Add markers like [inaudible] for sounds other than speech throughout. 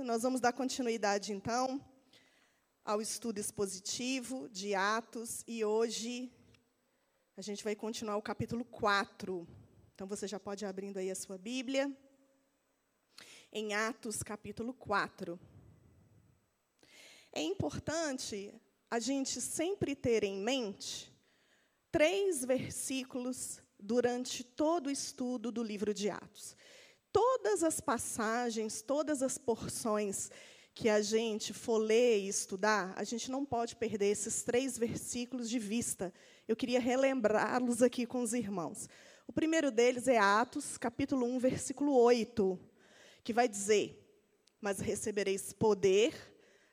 Nós vamos dar continuidade, então, ao estudo expositivo de Atos, e hoje a gente vai continuar o capítulo 4. Então, você já pode ir abrindo aí a sua Bíblia, em Atos, capítulo 4. É importante a gente sempre ter em mente três versículos durante todo o estudo do livro de Atos todas as passagens, todas as porções que a gente for ler e estudar, a gente não pode perder esses três versículos de vista. Eu queria relembrá-los aqui com os irmãos. O primeiro deles é Atos, capítulo 1, versículo 8, que vai dizer: Mas recebereis poder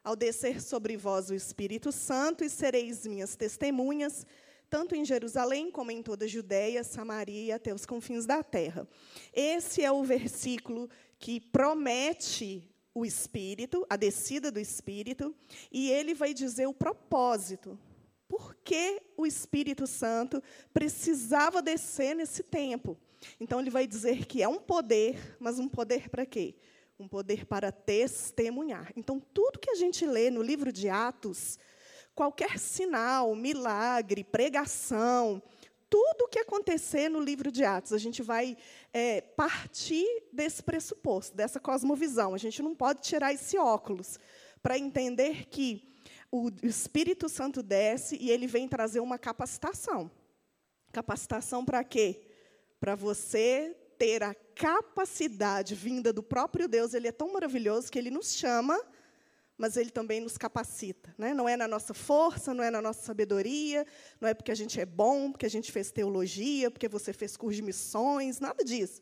ao descer sobre vós o Espírito Santo e sereis minhas testemunhas tanto em Jerusalém como em toda a Judéia, Samaria e até os confins da terra. Esse é o versículo que promete o Espírito, a descida do Espírito, e ele vai dizer o propósito. Por que o Espírito Santo precisava descer nesse tempo? Então, ele vai dizer que é um poder, mas um poder para quê? Um poder para testemunhar. Então, tudo que a gente lê no livro de Atos qualquer sinal, milagre, pregação, tudo o que acontecer no livro de Atos, a gente vai é, partir desse pressuposto, dessa cosmovisão. A gente não pode tirar esse óculos para entender que o Espírito Santo desce e ele vem trazer uma capacitação. Capacitação para quê? Para você ter a capacidade vinda do próprio Deus. Ele é tão maravilhoso que ele nos chama mas ele também nos capacita. Né? Não é na nossa força, não é na nossa sabedoria, não é porque a gente é bom, porque a gente fez teologia, porque você fez curso de missões, nada disso.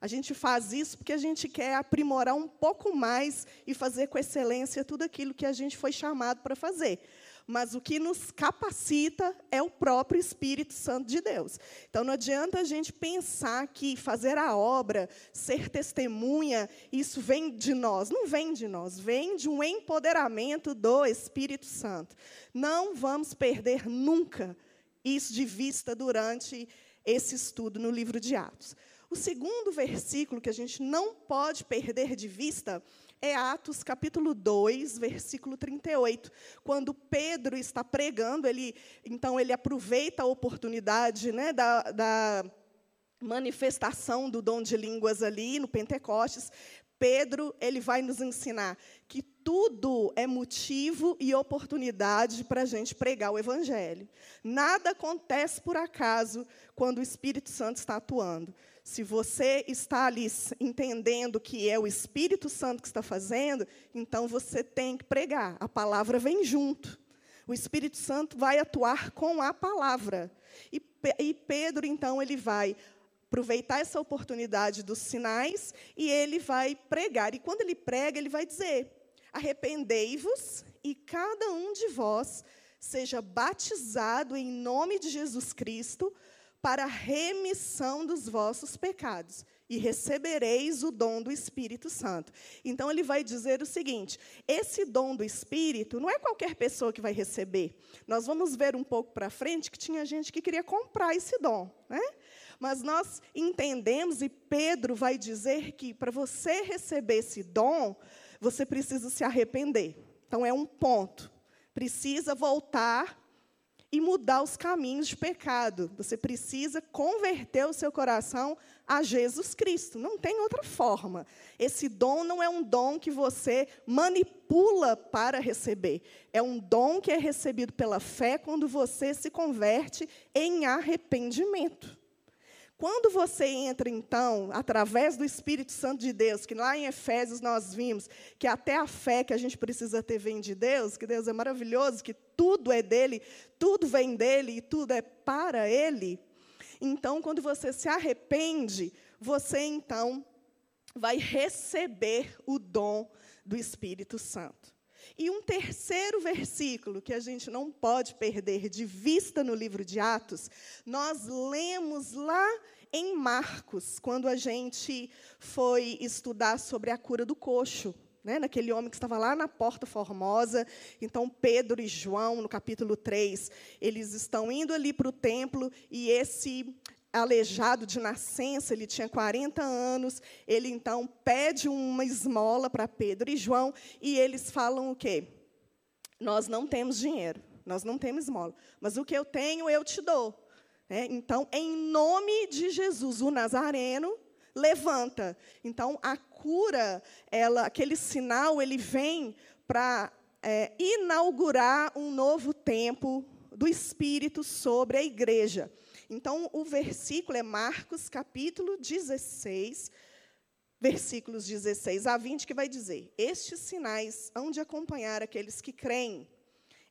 A gente faz isso porque a gente quer aprimorar um pouco mais e fazer com excelência tudo aquilo que a gente foi chamado para fazer mas o que nos capacita é o próprio Espírito Santo de Deus. Então não adianta a gente pensar que fazer a obra, ser testemunha, isso vem de nós. Não vem de nós, vem de um empoderamento do Espírito Santo. Não vamos perder nunca isso de vista durante esse estudo no livro de Atos. O segundo versículo que a gente não pode perder de vista é Atos capítulo 2, versículo 38. Quando Pedro está pregando, ele então ele aproveita a oportunidade né, da, da manifestação do dom de línguas ali no Pentecostes. Pedro ele vai nos ensinar que tudo é motivo e oportunidade para a gente pregar o Evangelho. Nada acontece por acaso quando o Espírito Santo está atuando. Se você está ali entendendo que é o Espírito Santo que está fazendo, então você tem que pregar. A palavra vem junto. O Espírito Santo vai atuar com a palavra. E, e Pedro, então, ele vai aproveitar essa oportunidade dos sinais e ele vai pregar. E quando ele prega, ele vai dizer: Arrependei-vos e cada um de vós seja batizado em nome de Jesus Cristo para a remissão dos vossos pecados, e recebereis o dom do Espírito Santo. Então, ele vai dizer o seguinte: esse dom do Espírito não é qualquer pessoa que vai receber. Nós vamos ver um pouco para frente que tinha gente que queria comprar esse dom. Né? Mas nós entendemos, e Pedro vai dizer que para você receber esse dom, você precisa se arrepender. Então, é um ponto. Precisa voltar e mudar os caminhos de pecado. Você precisa converter o seu coração a Jesus Cristo. Não tem outra forma. Esse dom não é um dom que você manipula para receber. É um dom que é recebido pela fé quando você se converte em arrependimento. Quando você entra, então, através do Espírito Santo de Deus, que lá em Efésios nós vimos que até a fé que a gente precisa ter vem de Deus, que Deus é maravilhoso, que tudo é dele, tudo vem dele e tudo é para ele. Então, quando você se arrepende, você então vai receber o dom do Espírito Santo. E um terceiro versículo que a gente não pode perder de vista no livro de Atos, nós lemos lá em Marcos, quando a gente foi estudar sobre a cura do coxo. Né, naquele homem que estava lá na Porta Formosa. Então, Pedro e João, no capítulo 3, eles estão indo ali para o templo e esse aleijado de nascença, ele tinha 40 anos. Ele então pede uma esmola para Pedro e João, e eles falam o quê? Nós não temos dinheiro, nós não temos esmola, mas o que eu tenho eu te dou. É, então, em nome de Jesus, o Nazareno levanta. Então, a cura, ela, aquele sinal, ele vem para é, inaugurar um novo tempo do Espírito sobre a igreja. Então, o versículo é Marcos, capítulo 16, versículos 16 a 20, que vai dizer: Estes sinais hão de acompanhar aqueles que creem.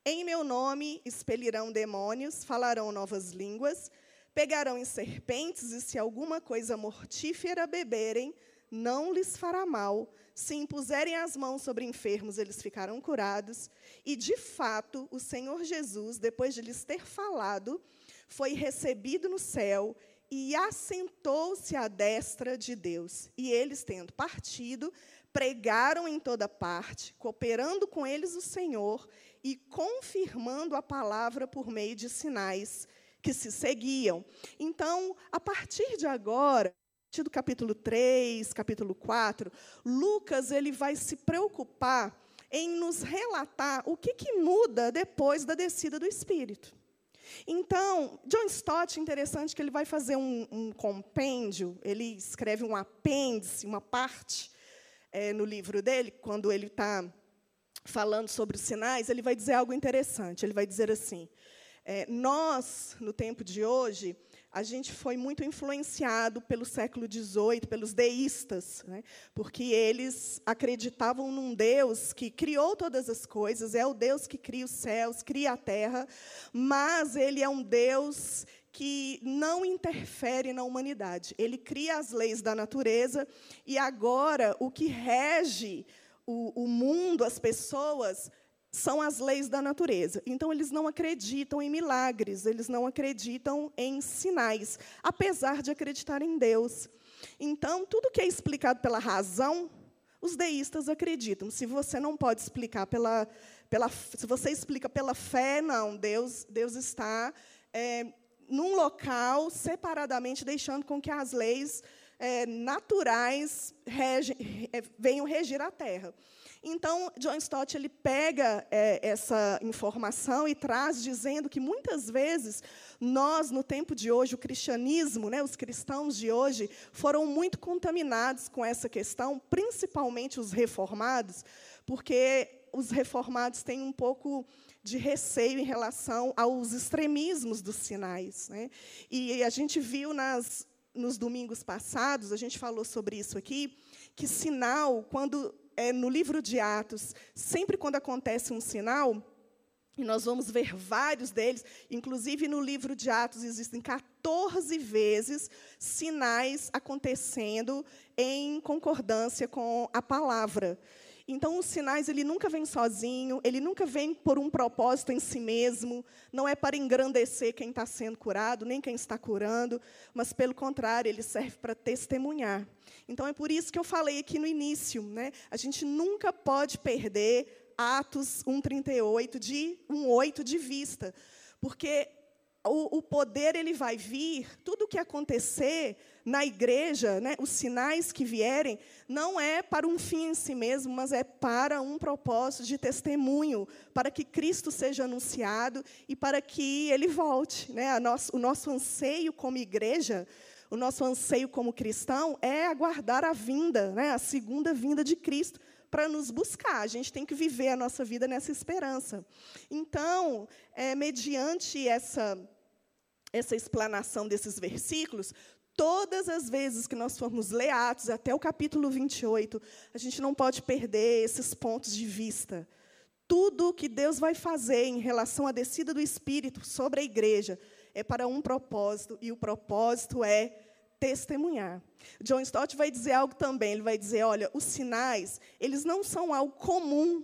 Em meu nome expelirão demônios, falarão novas línguas, pegarão em serpentes, e se alguma coisa mortífera beberem, não lhes fará mal. Se impuserem as mãos sobre enfermos, eles ficarão curados. E, de fato, o Senhor Jesus, depois de lhes ter falado, foi recebido no céu e assentou-se à destra de Deus. E eles, tendo partido, pregaram em toda parte, cooperando com eles o Senhor e confirmando a palavra por meio de sinais que se seguiam. Então, a partir de agora, do capítulo 3, capítulo 4, Lucas ele vai se preocupar em nos relatar o que, que muda depois da descida do Espírito. Então, John Stott, interessante que ele vai fazer um, um compêndio, ele escreve um apêndice, uma parte é, no livro dele, quando ele está falando sobre os sinais, ele vai dizer algo interessante. Ele vai dizer assim: é, nós, no tempo de hoje, a gente foi muito influenciado pelo século XVIII, pelos deístas, né? porque eles acreditavam num Deus que criou todas as coisas, é o Deus que cria os céus, cria a terra, mas ele é um Deus que não interfere na humanidade. Ele cria as leis da natureza e agora o que rege o, o mundo, as pessoas, são as leis da natureza. Então, eles não acreditam em milagres, eles não acreditam em sinais, apesar de acreditar em Deus. Então, tudo que é explicado pela razão, os deístas acreditam. Se você não pode explicar pela. pela se você explica pela fé, não, Deus, Deus está é, num local, separadamente, deixando com que as leis é, naturais rege, é, venham regir a terra. Então, John Stott ele pega é, essa informação e traz dizendo que muitas vezes nós, no tempo de hoje, o cristianismo, né, os cristãos de hoje, foram muito contaminados com essa questão, principalmente os reformados, porque os reformados têm um pouco de receio em relação aos extremismos dos sinais. Né? E a gente viu nas, nos domingos passados, a gente falou sobre isso aqui, que sinal, quando é, no livro de Atos, sempre quando acontece um sinal, e nós vamos ver vários deles, inclusive no livro de Atos existem 14 vezes sinais acontecendo em concordância com a palavra. Então, os sinais, ele nunca vem sozinho, ele nunca vem por um propósito em si mesmo, não é para engrandecer quem está sendo curado, nem quem está curando, mas, pelo contrário, ele serve para testemunhar. Então, é por isso que eu falei aqui no início, né? a gente nunca pode perder Atos 1,38 de 1,8 de vista, porque o, o, poder ele vai vir, tudo o que acontecer na igreja, né, os sinais que vierem, não é para um fim em si mesmo, mas é para um propósito de testemunho, para que Cristo seja anunciado e para que ele volte. Né? Nosso, o nosso anseio como igreja, o nosso anseio como cristão é aguardar a vinda, né, a segunda vinda de Cristo para nos buscar. A gente tem que viver a nossa vida nessa esperança. Então, é, mediante essa essa explanação desses versículos, todas as vezes que nós formos ler Atos, até o capítulo 28, a gente não pode perder esses pontos de vista. Tudo que Deus vai fazer em relação à descida do Espírito sobre a igreja é para um propósito, e o propósito é testemunhar. John Stott vai dizer algo também, ele vai dizer, olha, os sinais, eles não são algo comum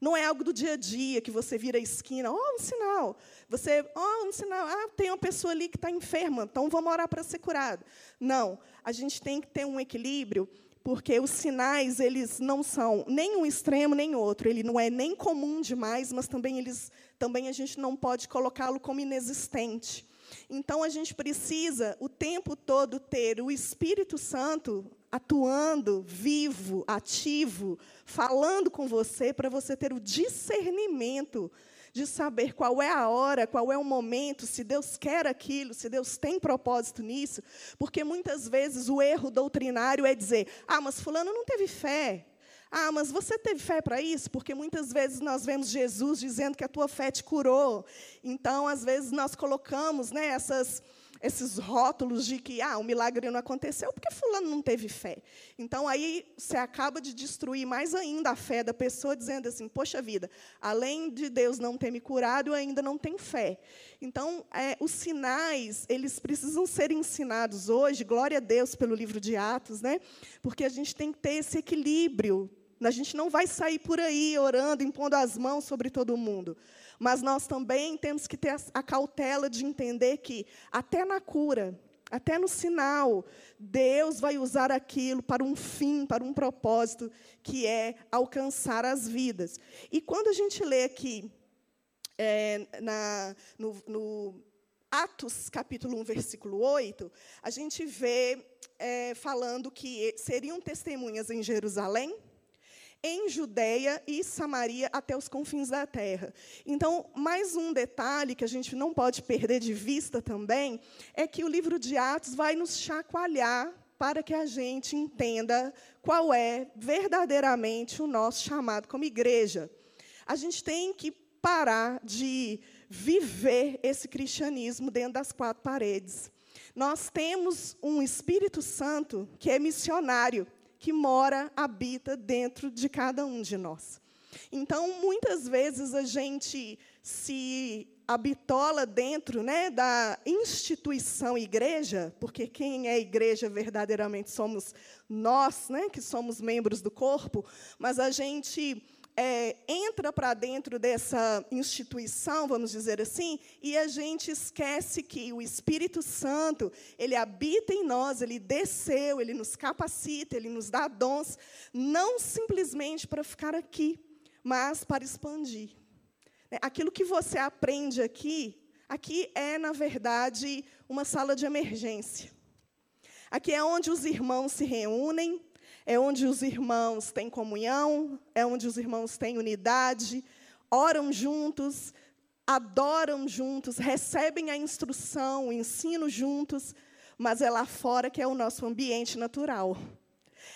não é algo do dia a dia que você vira a esquina, oh, um sinal. Você, oh, um sinal, ah, tem uma pessoa ali que está enferma, então vamos orar para ser curado. Não, a gente tem que ter um equilíbrio, porque os sinais eles não são nem um extremo nem outro. Ele não é nem comum demais, mas também eles, também a gente não pode colocá-lo como inexistente. Então a gente precisa o tempo todo ter o Espírito Santo atuando, vivo, ativo, falando com você para você ter o discernimento de saber qual é a hora, qual é o momento, se Deus quer aquilo, se Deus tem propósito nisso, porque muitas vezes o erro doutrinário é dizer: "Ah, mas fulano não teve fé". Ah, mas você teve fé para isso? Porque muitas vezes nós vemos Jesus dizendo que a tua fé te curou. Então, às vezes, nós colocamos né, essas, esses rótulos de que ah, o milagre não aconteceu porque fulano não teve fé. Então aí você acaba de destruir mais ainda a fé da pessoa dizendo assim, poxa vida, além de Deus não ter me curado, eu ainda não tenho fé. Então é, os sinais eles precisam ser ensinados hoje. Glória a Deus pelo livro de Atos, né? Porque a gente tem que ter esse equilíbrio. A gente não vai sair por aí orando, impondo as mãos sobre todo mundo. Mas nós também temos que ter a cautela de entender que, até na cura, até no sinal, Deus vai usar aquilo para um fim, para um propósito, que é alcançar as vidas. E quando a gente lê aqui, é, na, no, no, Atos, capítulo 1, versículo 8, a gente vê é, falando que seriam testemunhas em Jerusalém, em Judeia e Samaria até os confins da terra. Então, mais um detalhe que a gente não pode perder de vista também é que o livro de Atos vai nos chacoalhar para que a gente entenda qual é verdadeiramente o nosso chamado como igreja. A gente tem que parar de viver esse cristianismo dentro das quatro paredes. Nós temos um Espírito Santo que é missionário que mora, habita dentro de cada um de nós. Então, muitas vezes a gente se habitola dentro né, da instituição igreja, porque quem é igreja verdadeiramente somos nós, né, que somos membros do corpo, mas a gente é, entra para dentro dessa instituição, vamos dizer assim, e a gente esquece que o Espírito Santo, ele habita em nós, ele desceu, ele nos capacita, ele nos dá dons, não simplesmente para ficar aqui, mas para expandir. Né, aquilo que você aprende aqui, aqui é, na verdade, uma sala de emergência. Aqui é onde os irmãos se reúnem, é onde os irmãos têm comunhão, é onde os irmãos têm unidade, oram juntos, adoram juntos, recebem a instrução, o ensino juntos, mas é lá fora que é o nosso ambiente natural.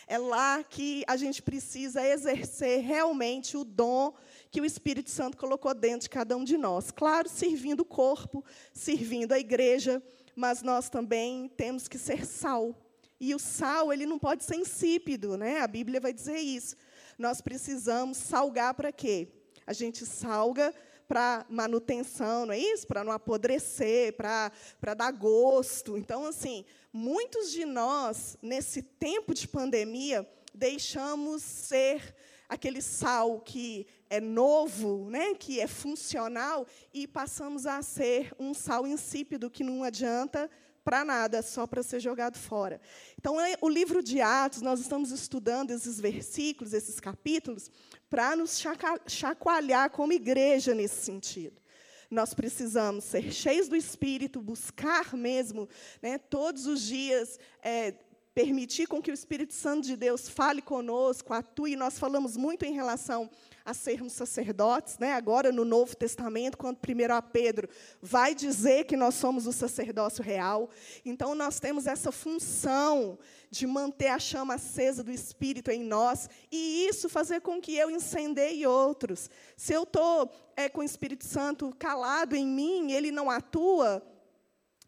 É lá que a gente precisa exercer realmente o dom que o Espírito Santo colocou dentro de cada um de nós. Claro, servindo o corpo, servindo a igreja, mas nós também temos que ser sal e o sal, ele não pode ser insípido, né? A Bíblia vai dizer isso. Nós precisamos salgar para quê? A gente salga para manutenção, não é isso? Para não apodrecer, para, dar gosto. Então, assim, muitos de nós, nesse tempo de pandemia, deixamos ser aquele sal que é novo, né, que é funcional, e passamos a ser um sal insípido que não adianta para nada, só para ser jogado fora. Então, é, o livro de Atos, nós estamos estudando esses versículos, esses capítulos, para nos chacoalhar como igreja nesse sentido. Nós precisamos ser cheios do Espírito, buscar mesmo, né, todos os dias, é, permitir com que o Espírito Santo de Deus fale conosco, atue. Nós falamos muito em relação a sermos sacerdotes, né? agora no Novo Testamento, quando primeiro a Pedro vai dizer que nós somos o sacerdócio real. Então, nós temos essa função de manter a chama acesa do Espírito em nós e isso fazer com que eu incendeie outros. Se eu estou é, com o Espírito Santo calado em mim, ele não atua,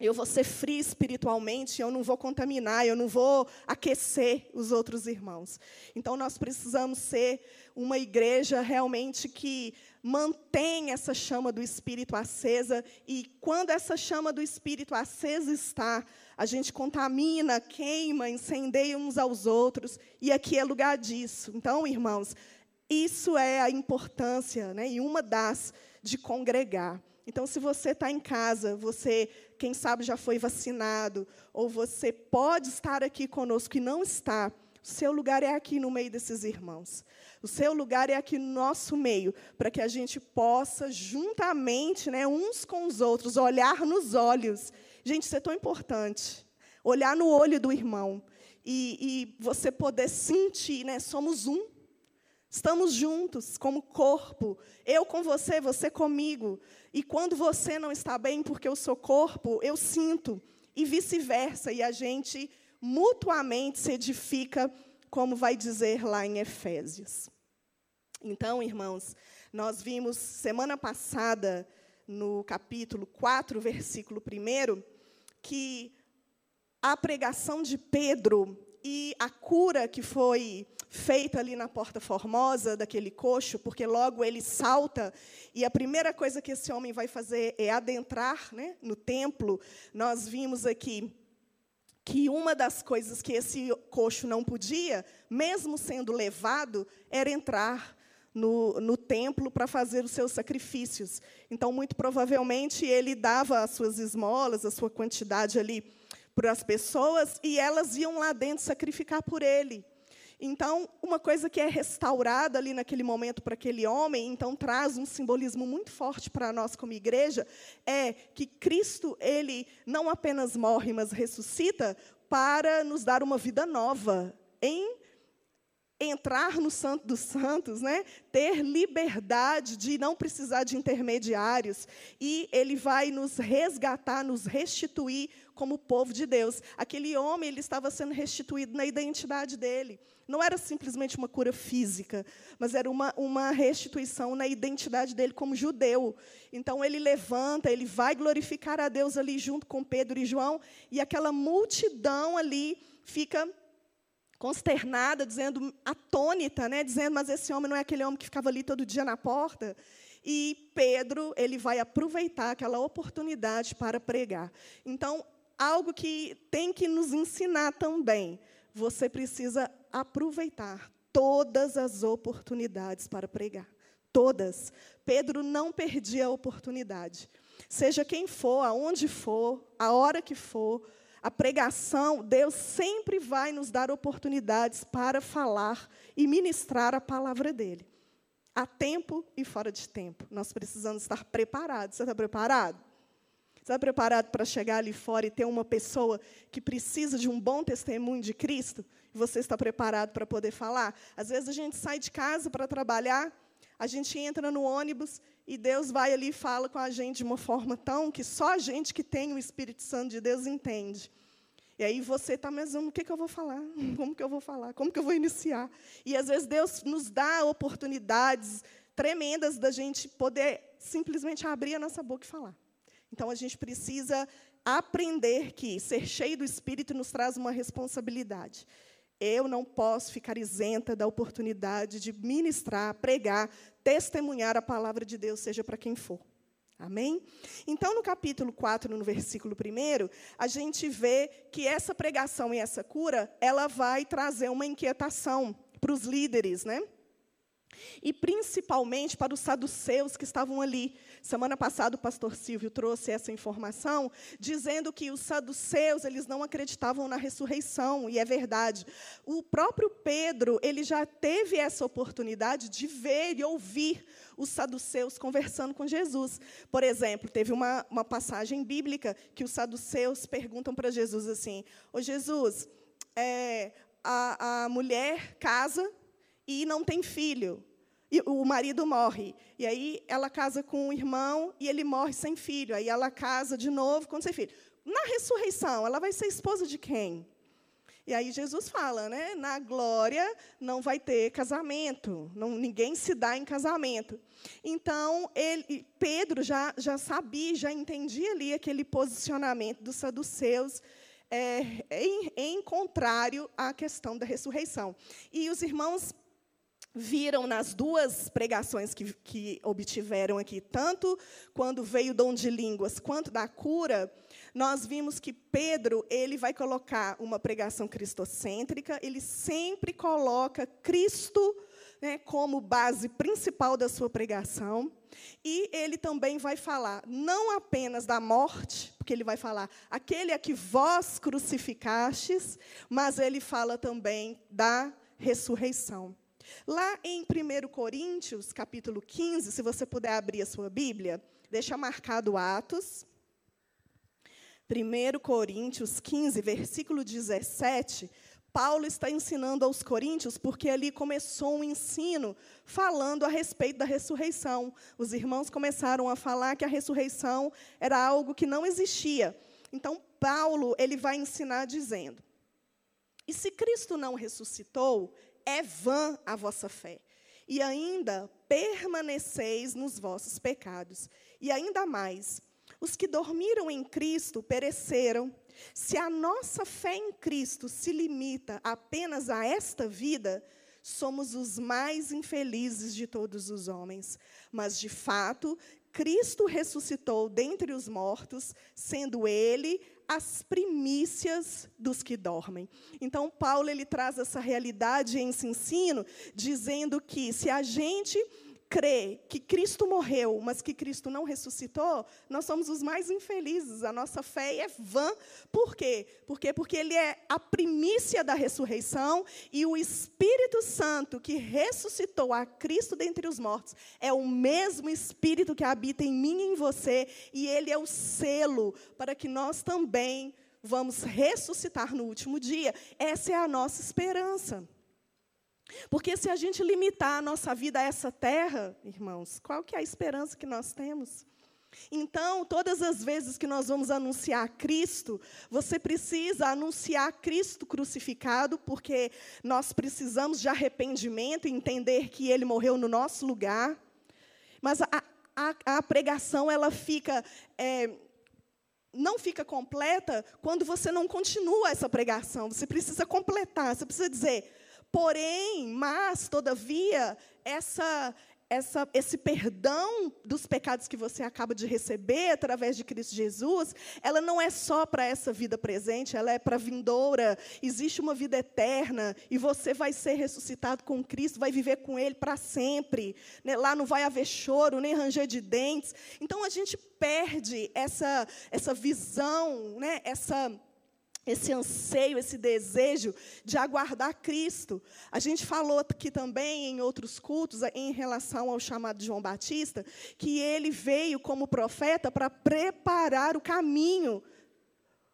eu vou ser frio espiritualmente, eu não vou contaminar, eu não vou aquecer os outros irmãos. Então, nós precisamos ser uma igreja realmente que mantém essa chama do Espírito acesa, e quando essa chama do Espírito acesa está, a gente contamina, queima, incendeia uns aos outros, e aqui é lugar disso. Então, irmãos, isso é a importância, né, e uma das, de congregar. Então, se você está em casa, você, quem sabe, já foi vacinado, ou você pode estar aqui conosco e não está, O seu lugar é aqui no meio desses irmãos. O seu lugar é aqui no nosso meio, para que a gente possa, juntamente, né, uns com os outros, olhar nos olhos. Gente, isso é tão importante. Olhar no olho do irmão. E, e você poder sentir, né, somos um. Estamos juntos como corpo. Eu com você, você comigo. E quando você não está bem porque eu sou corpo, eu sinto. E vice-versa. E a gente mutuamente se edifica, como vai dizer lá em Efésios. Então, irmãos, nós vimos semana passada, no capítulo 4, versículo 1, que a pregação de Pedro e a cura que foi feita ali na Porta Formosa daquele coxo, porque logo ele salta e a primeira coisa que esse homem vai fazer é adentrar né, no templo. Nós vimos aqui que uma das coisas que esse coxo não podia, mesmo sendo levado, era entrar no, no templo para fazer os seus sacrifícios. Então, muito provavelmente, ele dava as suas esmolas, a sua quantidade ali para as pessoas, e elas iam lá dentro sacrificar por ele. Então, uma coisa que é restaurada ali naquele momento para aquele homem, então traz um simbolismo muito forte para nós como igreja, é que Cristo, ele não apenas morre, mas ressuscita para nos dar uma vida nova, em entrar no Santo dos Santos, né? ter liberdade de não precisar de intermediários, e ele vai nos resgatar, nos restituir como povo de Deus. Aquele homem ele estava sendo restituído na identidade dele. Não era simplesmente uma cura física, mas era uma, uma restituição na identidade dele como judeu. Então ele levanta, ele vai glorificar a Deus ali junto com Pedro e João, e aquela multidão ali fica consternada, dizendo, atônita, né, dizendo, mas esse homem não é aquele homem que ficava ali todo dia na porta. E Pedro, ele vai aproveitar aquela oportunidade para pregar. Então, algo que tem que nos ensinar também você precisa aproveitar todas as oportunidades para pregar. Todas. Pedro não perdia a oportunidade. Seja quem for, aonde for, a hora que for, a pregação, Deus sempre vai nos dar oportunidades para falar e ministrar a palavra dele. A tempo e fora de tempo. Nós precisamos estar preparados. Você está preparado? Está preparado para chegar ali fora e ter uma pessoa que precisa de um bom testemunho de Cristo? Você está preparado para poder falar? Às vezes a gente sai de casa para trabalhar, a gente entra no ônibus e Deus vai ali e fala com a gente de uma forma tão que só a gente que tem o Espírito Santo de Deus entende. E aí você está, mas o que, que eu vou falar? [laughs] Como que eu vou falar? Como que eu vou iniciar? E às vezes Deus nos dá oportunidades tremendas da gente poder simplesmente abrir a nossa boca e falar. Então a gente precisa aprender que ser cheio do Espírito nos traz uma responsabilidade. Eu não posso ficar isenta da oportunidade de ministrar, pregar, testemunhar a palavra de Deus, seja para quem for. Amém? Então, no capítulo 4, no versículo 1, a gente vê que essa pregação e essa cura, ela vai trazer uma inquietação para os líderes, né? E principalmente para os saduceus que estavam ali. Semana passada o pastor Silvio trouxe essa informação, dizendo que os saduceus, eles não acreditavam na ressurreição, e é verdade. O próprio Pedro, ele já teve essa oportunidade de ver e ouvir os saduceus conversando com Jesus. Por exemplo, teve uma, uma passagem bíblica que os saduceus perguntam para Jesus assim: Ô Jesus, é, a, a mulher casa e não tem filho. E o marido morre. E aí ela casa com um irmão e ele morre sem filho. Aí ela casa de novo com sem filho. Na ressurreição, ela vai ser esposa de quem? E aí Jesus fala, né? Na glória não vai ter casamento, não, ninguém se dá em casamento. Então ele, Pedro já já sabia, já entendia ali aquele posicionamento dos saduceus é, em, em contrário à questão da ressurreição. E os irmãos viram nas duas pregações que, que obtiveram aqui, tanto quando veio o dom de línguas quanto da cura, nós vimos que Pedro ele vai colocar uma pregação cristocêntrica, ele sempre coloca Cristo né, como base principal da sua pregação. E ele também vai falar não apenas da morte, porque ele vai falar aquele a que vós crucificastes, mas ele fala também da ressurreição. Lá em 1 Coríntios, capítulo 15, se você puder abrir a sua Bíblia, deixa marcado Atos. 1 Coríntios 15, versículo 17, Paulo está ensinando aos coríntios porque ali começou um ensino falando a respeito da ressurreição. Os irmãos começaram a falar que a ressurreição era algo que não existia. Então Paulo, ele vai ensinar dizendo: E se Cristo não ressuscitou, é vã a vossa fé. E ainda permaneceis nos vossos pecados. E ainda mais, os que dormiram em Cristo pereceram. Se a nossa fé em Cristo se limita apenas a esta vida, somos os mais infelizes de todos os homens. Mas, de fato, Cristo ressuscitou dentre os mortos, sendo ele as primícias dos que dormem. Então, Paulo ele traz essa realidade em esse ensino, dizendo que se a gente crê que Cristo morreu, mas que Cristo não ressuscitou, nós somos os mais infelizes. A nossa fé é vã. Por quê? Porque, porque Ele é a primícia da ressurreição e o Espírito Santo que ressuscitou a Cristo dentre os mortos é o mesmo Espírito que habita em mim e em você, e Ele é o selo para que nós também vamos ressuscitar no último dia. Essa é a nossa esperança. Porque se a gente limitar a nossa vida a essa terra, irmãos, qual que é a esperança que nós temos? Então, todas as vezes que nós vamos anunciar Cristo, você precisa anunciar Cristo crucificado, porque nós precisamos de arrependimento entender que Ele morreu no nosso lugar. Mas a, a, a pregação, ela fica. É, não fica completa quando você não continua essa pregação. Você precisa completar, você precisa dizer: Porém, mas, todavia, essa, essa, esse perdão dos pecados que você acaba de receber através de Cristo Jesus, ela não é só para essa vida presente, ela é para a vindoura. Existe uma vida eterna e você vai ser ressuscitado com Cristo, vai viver com Ele para sempre. Né? Lá não vai haver choro, nem ranger de dentes. Então a gente perde essa, essa visão, né? essa esse anseio, esse desejo de aguardar Cristo. A gente falou aqui também em outros cultos, em relação ao chamado de João Batista, que ele veio como profeta para preparar o caminho,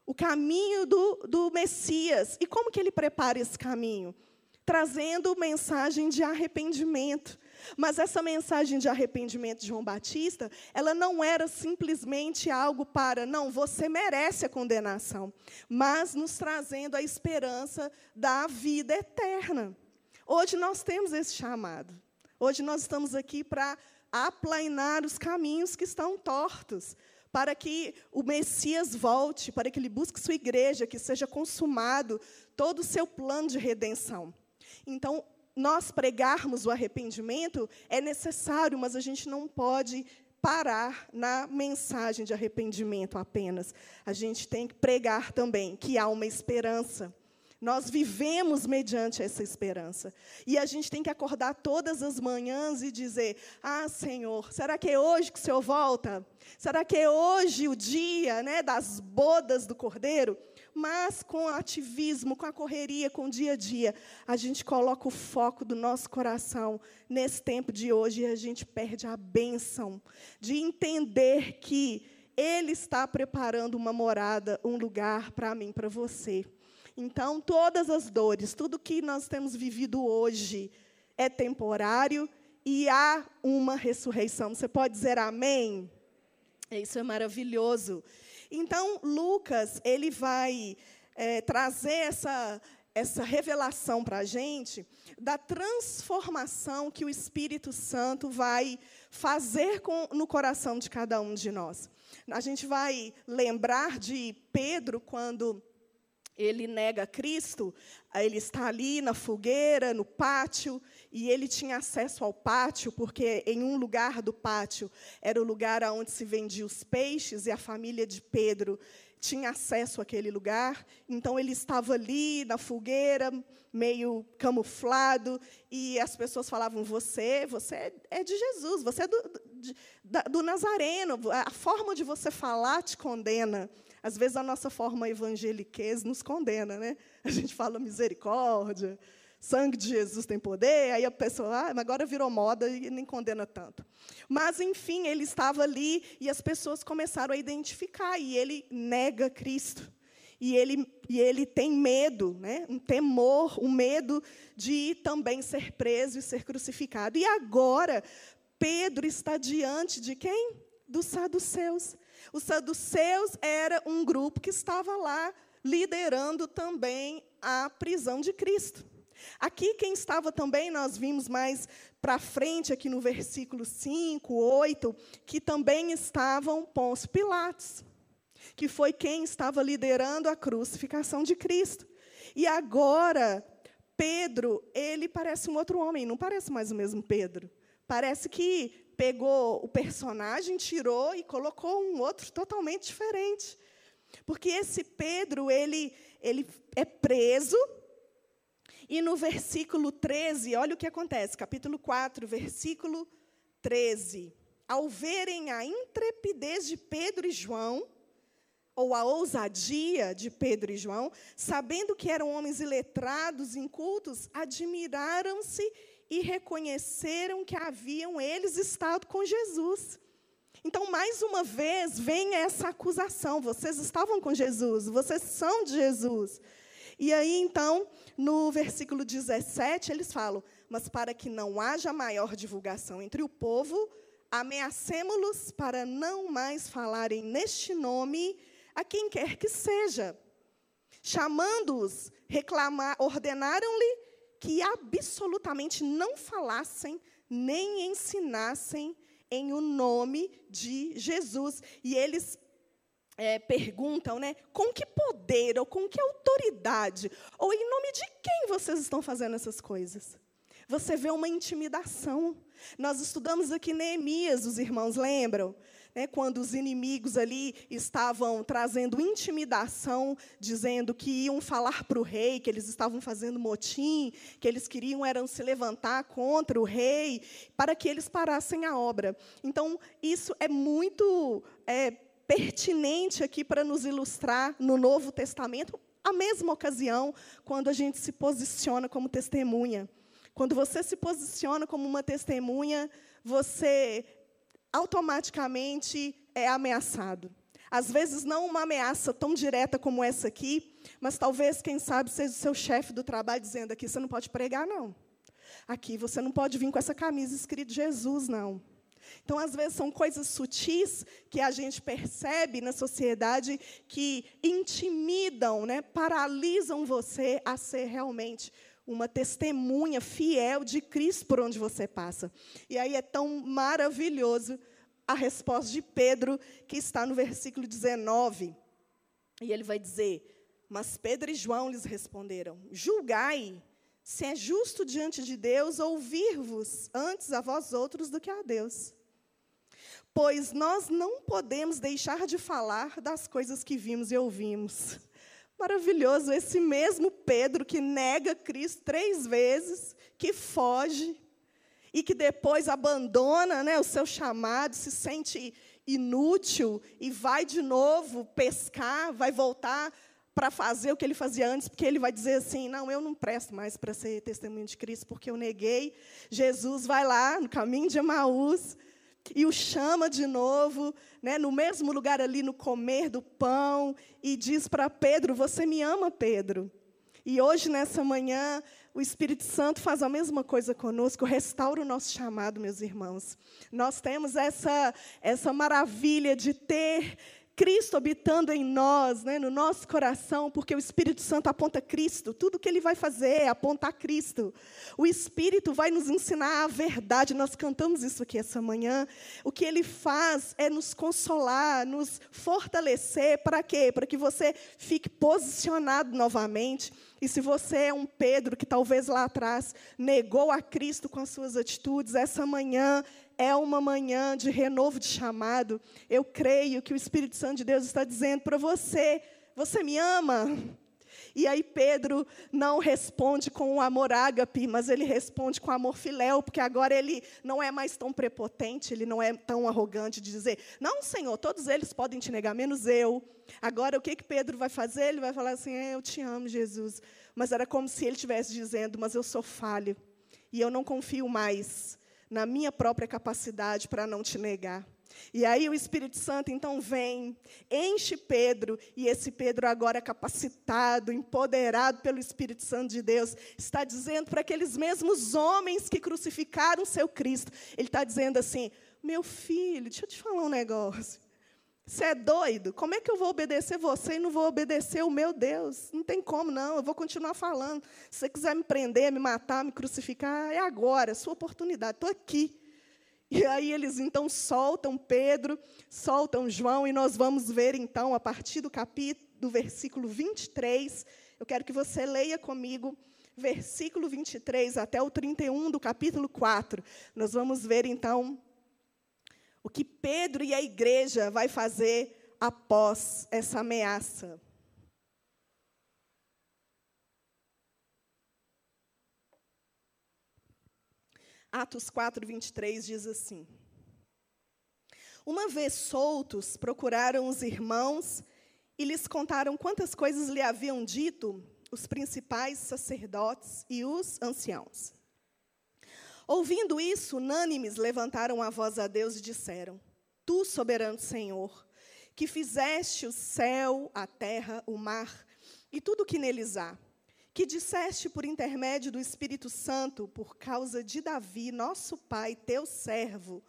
o caminho do, do Messias. E como que ele prepara esse caminho? Trazendo mensagem de arrependimento. Mas essa mensagem de arrependimento de João Batista, ela não era simplesmente algo para, não, você merece a condenação, mas nos trazendo a esperança da vida eterna. Hoje nós temos esse chamado. Hoje nós estamos aqui para aplainar os caminhos que estão tortos, para que o Messias volte, para que ele busque sua igreja, que seja consumado todo o seu plano de redenção. Então, nós pregarmos o arrependimento é necessário, mas a gente não pode parar na mensagem de arrependimento apenas. A gente tem que pregar também que há uma esperança. Nós vivemos mediante essa esperança. E a gente tem que acordar todas as manhãs e dizer: Ah, Senhor, será que é hoje que o Senhor volta? Será que é hoje o dia né, das bodas do Cordeiro? Mas com o ativismo, com a correria, com o dia a dia, a gente coloca o foco do nosso coração nesse tempo de hoje e a gente perde a bênção de entender que Ele está preparando uma morada, um lugar para mim, para você. Então, todas as dores, tudo que nós temos vivido hoje é temporário e há uma ressurreição. Você pode dizer amém? Isso é maravilhoso. Então, Lucas, ele vai é, trazer essa, essa revelação para a gente da transformação que o Espírito Santo vai fazer com, no coração de cada um de nós. A gente vai lembrar de Pedro quando ele nega Cristo, ele está ali na fogueira, no pátio, e ele tinha acesso ao pátio, porque em um lugar do pátio era o lugar onde se vendiam os peixes, e a família de Pedro tinha acesso àquele lugar, então ele estava ali na fogueira, meio camuflado, e as pessoas falavam: Você, você é de Jesus, você é do, de, do Nazareno, a forma de você falar te condena. Às vezes a nossa forma evangeliquez nos condena, né? A gente fala misericórdia, sangue de Jesus tem poder, aí a pessoa, ah, agora virou moda e nem condena tanto. Mas, enfim, ele estava ali e as pessoas começaram a identificar, e ele nega Cristo. E ele, e ele tem medo, né? um temor, um medo de também ser preso e ser crucificado. E agora, Pedro está diante de quem? Dos saduceus. Os saduceus era um grupo que estava lá liderando também a prisão de Cristo. Aqui, quem estava também, nós vimos mais para frente, aqui no versículo 5, 8, que também estavam Pôncio Pilatos, que foi quem estava liderando a crucificação de Cristo. E agora, Pedro, ele parece um outro homem, não parece mais o mesmo Pedro. Parece que pegou o personagem, tirou e colocou um outro totalmente diferente. Porque esse Pedro, ele, ele é preso, e no versículo 13, olha o que acontece, capítulo 4, versículo 13. Ao verem a intrepidez de Pedro e João, ou a ousadia de Pedro e João, sabendo que eram homens iletrados, incultos, admiraram-se e reconheceram que haviam eles estado com Jesus. Então, mais uma vez, vem essa acusação: vocês estavam com Jesus, vocês são de Jesus. E aí, então, no versículo 17, eles falam: Mas para que não haja maior divulgação entre o povo, ameacemos-los para não mais falarem neste nome a quem quer que seja. Chamando-os, ordenaram-lhe que absolutamente não falassem nem ensinassem em o nome de Jesus. E eles é, perguntam, né, com que poder ou com que autoridade ou em nome de quem vocês estão fazendo essas coisas? Você vê uma intimidação. Nós estudamos aqui Neemias, os irmãos lembram? Né, quando os inimigos ali estavam trazendo intimidação, dizendo que iam falar para o rei, que eles estavam fazendo motim, que eles queriam eram se levantar contra o rei, para que eles parassem a obra. Então, isso é muito é, pertinente aqui para nos ilustrar no Novo Testamento, a mesma ocasião, quando a gente se posiciona como testemunha. Quando você se posiciona como uma testemunha, você automaticamente é ameaçado. Às vezes, não uma ameaça tão direta como essa aqui, mas talvez, quem sabe, seja o seu chefe do trabalho dizendo: aqui você não pode pregar, não. Aqui você não pode vir com essa camisa escrito Jesus, não. Então, às vezes, são coisas sutis que a gente percebe na sociedade que intimidam, né, paralisam você a ser realmente uma testemunha fiel de Cristo por onde você passa. E aí é tão maravilhoso a resposta de Pedro, que está no versículo 19. E ele vai dizer: Mas Pedro e João lhes responderam: Julgai se é justo diante de Deus ouvir-vos antes a vós outros do que a Deus pois nós não podemos deixar de falar das coisas que vimos e ouvimos. Maravilhoso, esse mesmo Pedro que nega Cristo três vezes, que foge e que depois abandona né, o seu chamado, se sente inútil e vai de novo pescar, vai voltar para fazer o que ele fazia antes, porque ele vai dizer assim: não, eu não presto mais para ser testemunho de Cristo, porque eu neguei. Jesus vai lá no caminho de Emaús e o chama de novo, né, no mesmo lugar ali, no comer do pão, e diz para Pedro: Você me ama, Pedro? E hoje, nessa manhã, o Espírito Santo faz a mesma coisa conosco, restaura o nosso chamado, meus irmãos. Nós temos essa, essa maravilha de ter Cristo habitando em nós, né, no nosso coração, porque o Espírito Santo aponta Cristo, tudo que ele vai fazer é apontar Cristo. O Espírito vai nos ensinar a verdade, nós cantamos isso aqui essa manhã. O que ele faz é nos consolar, nos fortalecer, para quê? Para que você fique posicionado novamente E se você é um Pedro que talvez lá atrás negou a Cristo com as suas atitudes, essa manhã é uma manhã de renovo de chamado. Eu creio que o Espírito Santo de Deus está dizendo para você: você me ama? E aí Pedro não responde com o amor ágape, mas ele responde com amor filéu, porque agora ele não é mais tão prepotente, ele não é tão arrogante de dizer: "Não, Senhor, todos eles podem te negar, menos eu". Agora o que que Pedro vai fazer? Ele vai falar assim: "Eu te amo, Jesus". Mas era como se ele estivesse dizendo: "Mas eu sou falho e eu não confio mais na minha própria capacidade para não te negar". E aí o Espírito Santo então vem, enche Pedro, e esse Pedro agora capacitado, empoderado pelo Espírito Santo de Deus, está dizendo para aqueles mesmos homens que crucificaram seu Cristo, ele está dizendo assim: meu filho, deixa eu te falar um negócio. Você é doido? Como é que eu vou obedecer você e não vou obedecer o meu Deus? Não tem como, não. Eu vou continuar falando. Se você quiser me prender, me matar, me crucificar, é agora, é sua oportunidade. Estou aqui. E aí eles então soltam Pedro, soltam João, e nós vamos ver então, a partir do capítulo, do versículo 23, eu quero que você leia comigo, versículo 23 até o 31 do capítulo 4. Nós vamos ver então o que Pedro e a igreja vai fazer após essa ameaça. Atos 4, 23 diz assim: Uma vez soltos, procuraram os irmãos e lhes contaram quantas coisas lhe haviam dito os principais sacerdotes e os anciãos. Ouvindo isso, unânimes levantaram a voz a Deus e disseram: Tu, soberano Senhor, que fizeste o céu, a terra, o mar e tudo o que neles há que disseste por intermédio do Espírito Santo, por causa de Davi, nosso pai, teu servo,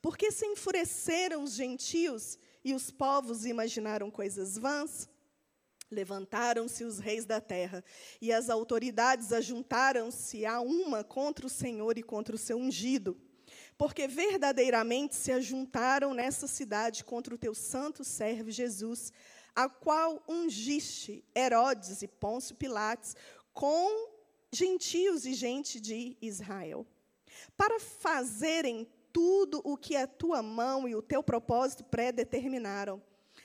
porque se enfureceram os gentios e os povos imaginaram coisas vãs? Levantaram-se os reis da terra, e as autoridades ajuntaram-se a uma contra o Senhor e contra o seu ungido. Porque verdadeiramente se ajuntaram nessa cidade contra o teu santo servo Jesus, a qual ungiste Herodes e Pôncio Pilatos com gentios e gente de Israel, para fazerem tudo o que a tua mão e o teu propósito predeterminaram.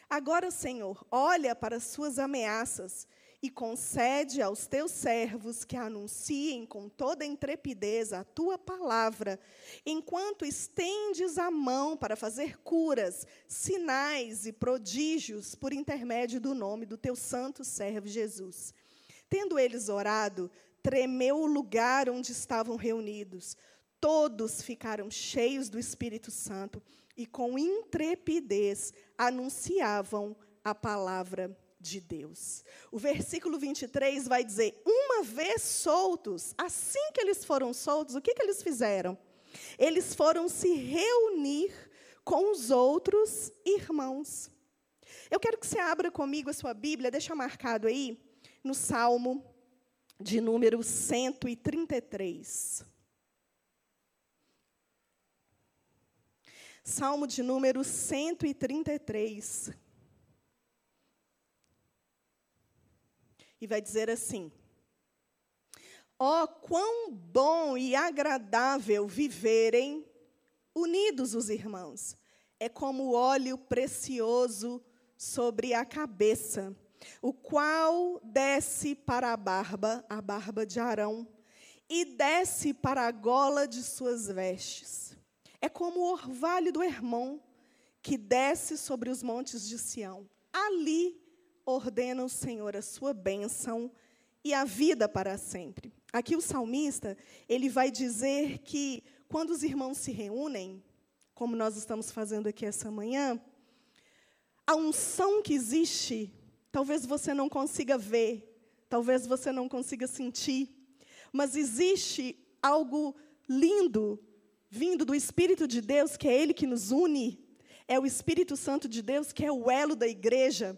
Agora, Senhor, olha para as suas ameaças e concede aos teus servos que anunciem com toda intrepidez a tua palavra, enquanto estendes a mão para fazer curas, sinais e prodígios por intermédio do nome do teu santo servo Jesus. Tendo eles orado, tremeu o lugar onde estavam reunidos. Todos ficaram cheios do Espírito Santo e com intrepidez anunciavam a palavra de Deus. O versículo 23 vai dizer: Uma vez soltos, assim que eles foram soltos, o que, que eles fizeram? Eles foram se reunir com os outros irmãos. Eu quero que você abra comigo a sua Bíblia, deixa marcado aí, no Salmo de número 133. Salmo de número 133. e vai dizer assim: Ó, oh, quão bom e agradável viverem unidos os irmãos. É como óleo precioso sobre a cabeça, o qual desce para a barba, a barba de Arão, e desce para a gola de suas vestes. É como o orvalho do Hermon, que desce sobre os montes de Sião. Ali ordena o Senhor a sua bênção e a vida para sempre. Aqui o salmista, ele vai dizer que quando os irmãos se reúnem, como nós estamos fazendo aqui essa manhã, a unção que existe, talvez você não consiga ver, talvez você não consiga sentir, mas existe algo lindo vindo do Espírito de Deus, que é Ele que nos une, é o Espírito Santo de Deus que é o elo da igreja.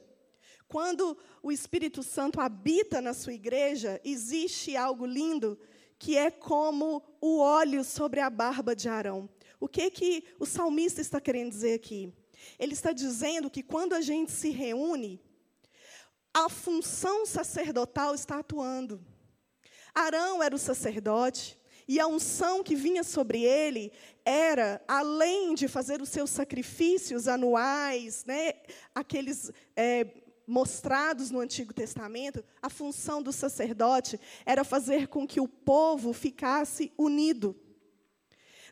Quando o Espírito Santo habita na sua igreja, existe algo lindo que é como o óleo sobre a barba de Arão. O que que o salmista está querendo dizer aqui? Ele está dizendo que quando a gente se reúne, a função sacerdotal está atuando. Arão era o sacerdote, e a unção que vinha sobre ele era, além de fazer os seus sacrifícios anuais, né, aqueles é, mostrados no Antigo Testamento, a função do sacerdote era fazer com que o povo ficasse unido.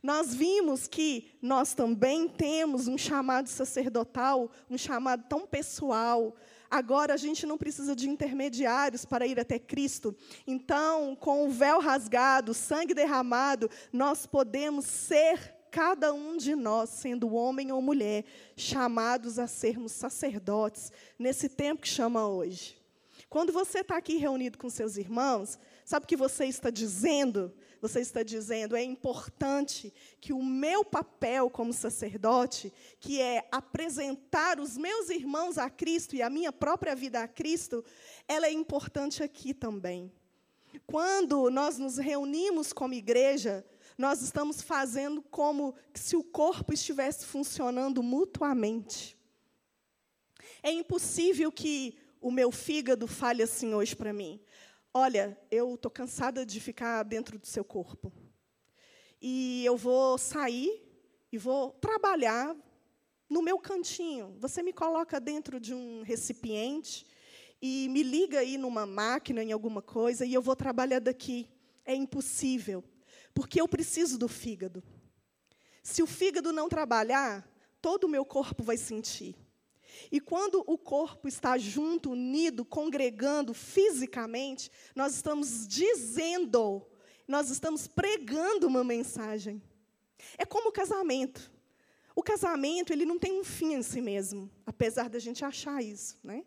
Nós vimos que nós também temos um chamado sacerdotal, um chamado tão pessoal. Agora a gente não precisa de intermediários para ir até Cristo. Então, com o véu rasgado, sangue derramado, nós podemos ser cada um de nós, sendo homem ou mulher, chamados a sermos sacerdotes nesse tempo que chama hoje. Quando você está aqui reunido com seus irmãos, sabe o que você está dizendo? Você está dizendo, é importante que o meu papel como sacerdote, que é apresentar os meus irmãos a Cristo e a minha própria vida a Cristo, ela é importante aqui também. Quando nós nos reunimos como igreja, nós estamos fazendo como se o corpo estivesse funcionando mutuamente. É impossível que o meu fígado fale assim hoje para mim. Olha, eu estou cansada de ficar dentro do seu corpo. E eu vou sair e vou trabalhar no meu cantinho. Você me coloca dentro de um recipiente e me liga aí numa máquina, em alguma coisa, e eu vou trabalhar daqui. É impossível, porque eu preciso do fígado. Se o fígado não trabalhar, todo o meu corpo vai sentir. E quando o corpo está junto, unido, congregando fisicamente, nós estamos dizendo, nós estamos pregando uma mensagem. É como o casamento. O casamento, ele não tem um fim em si mesmo, apesar da gente achar isso, né?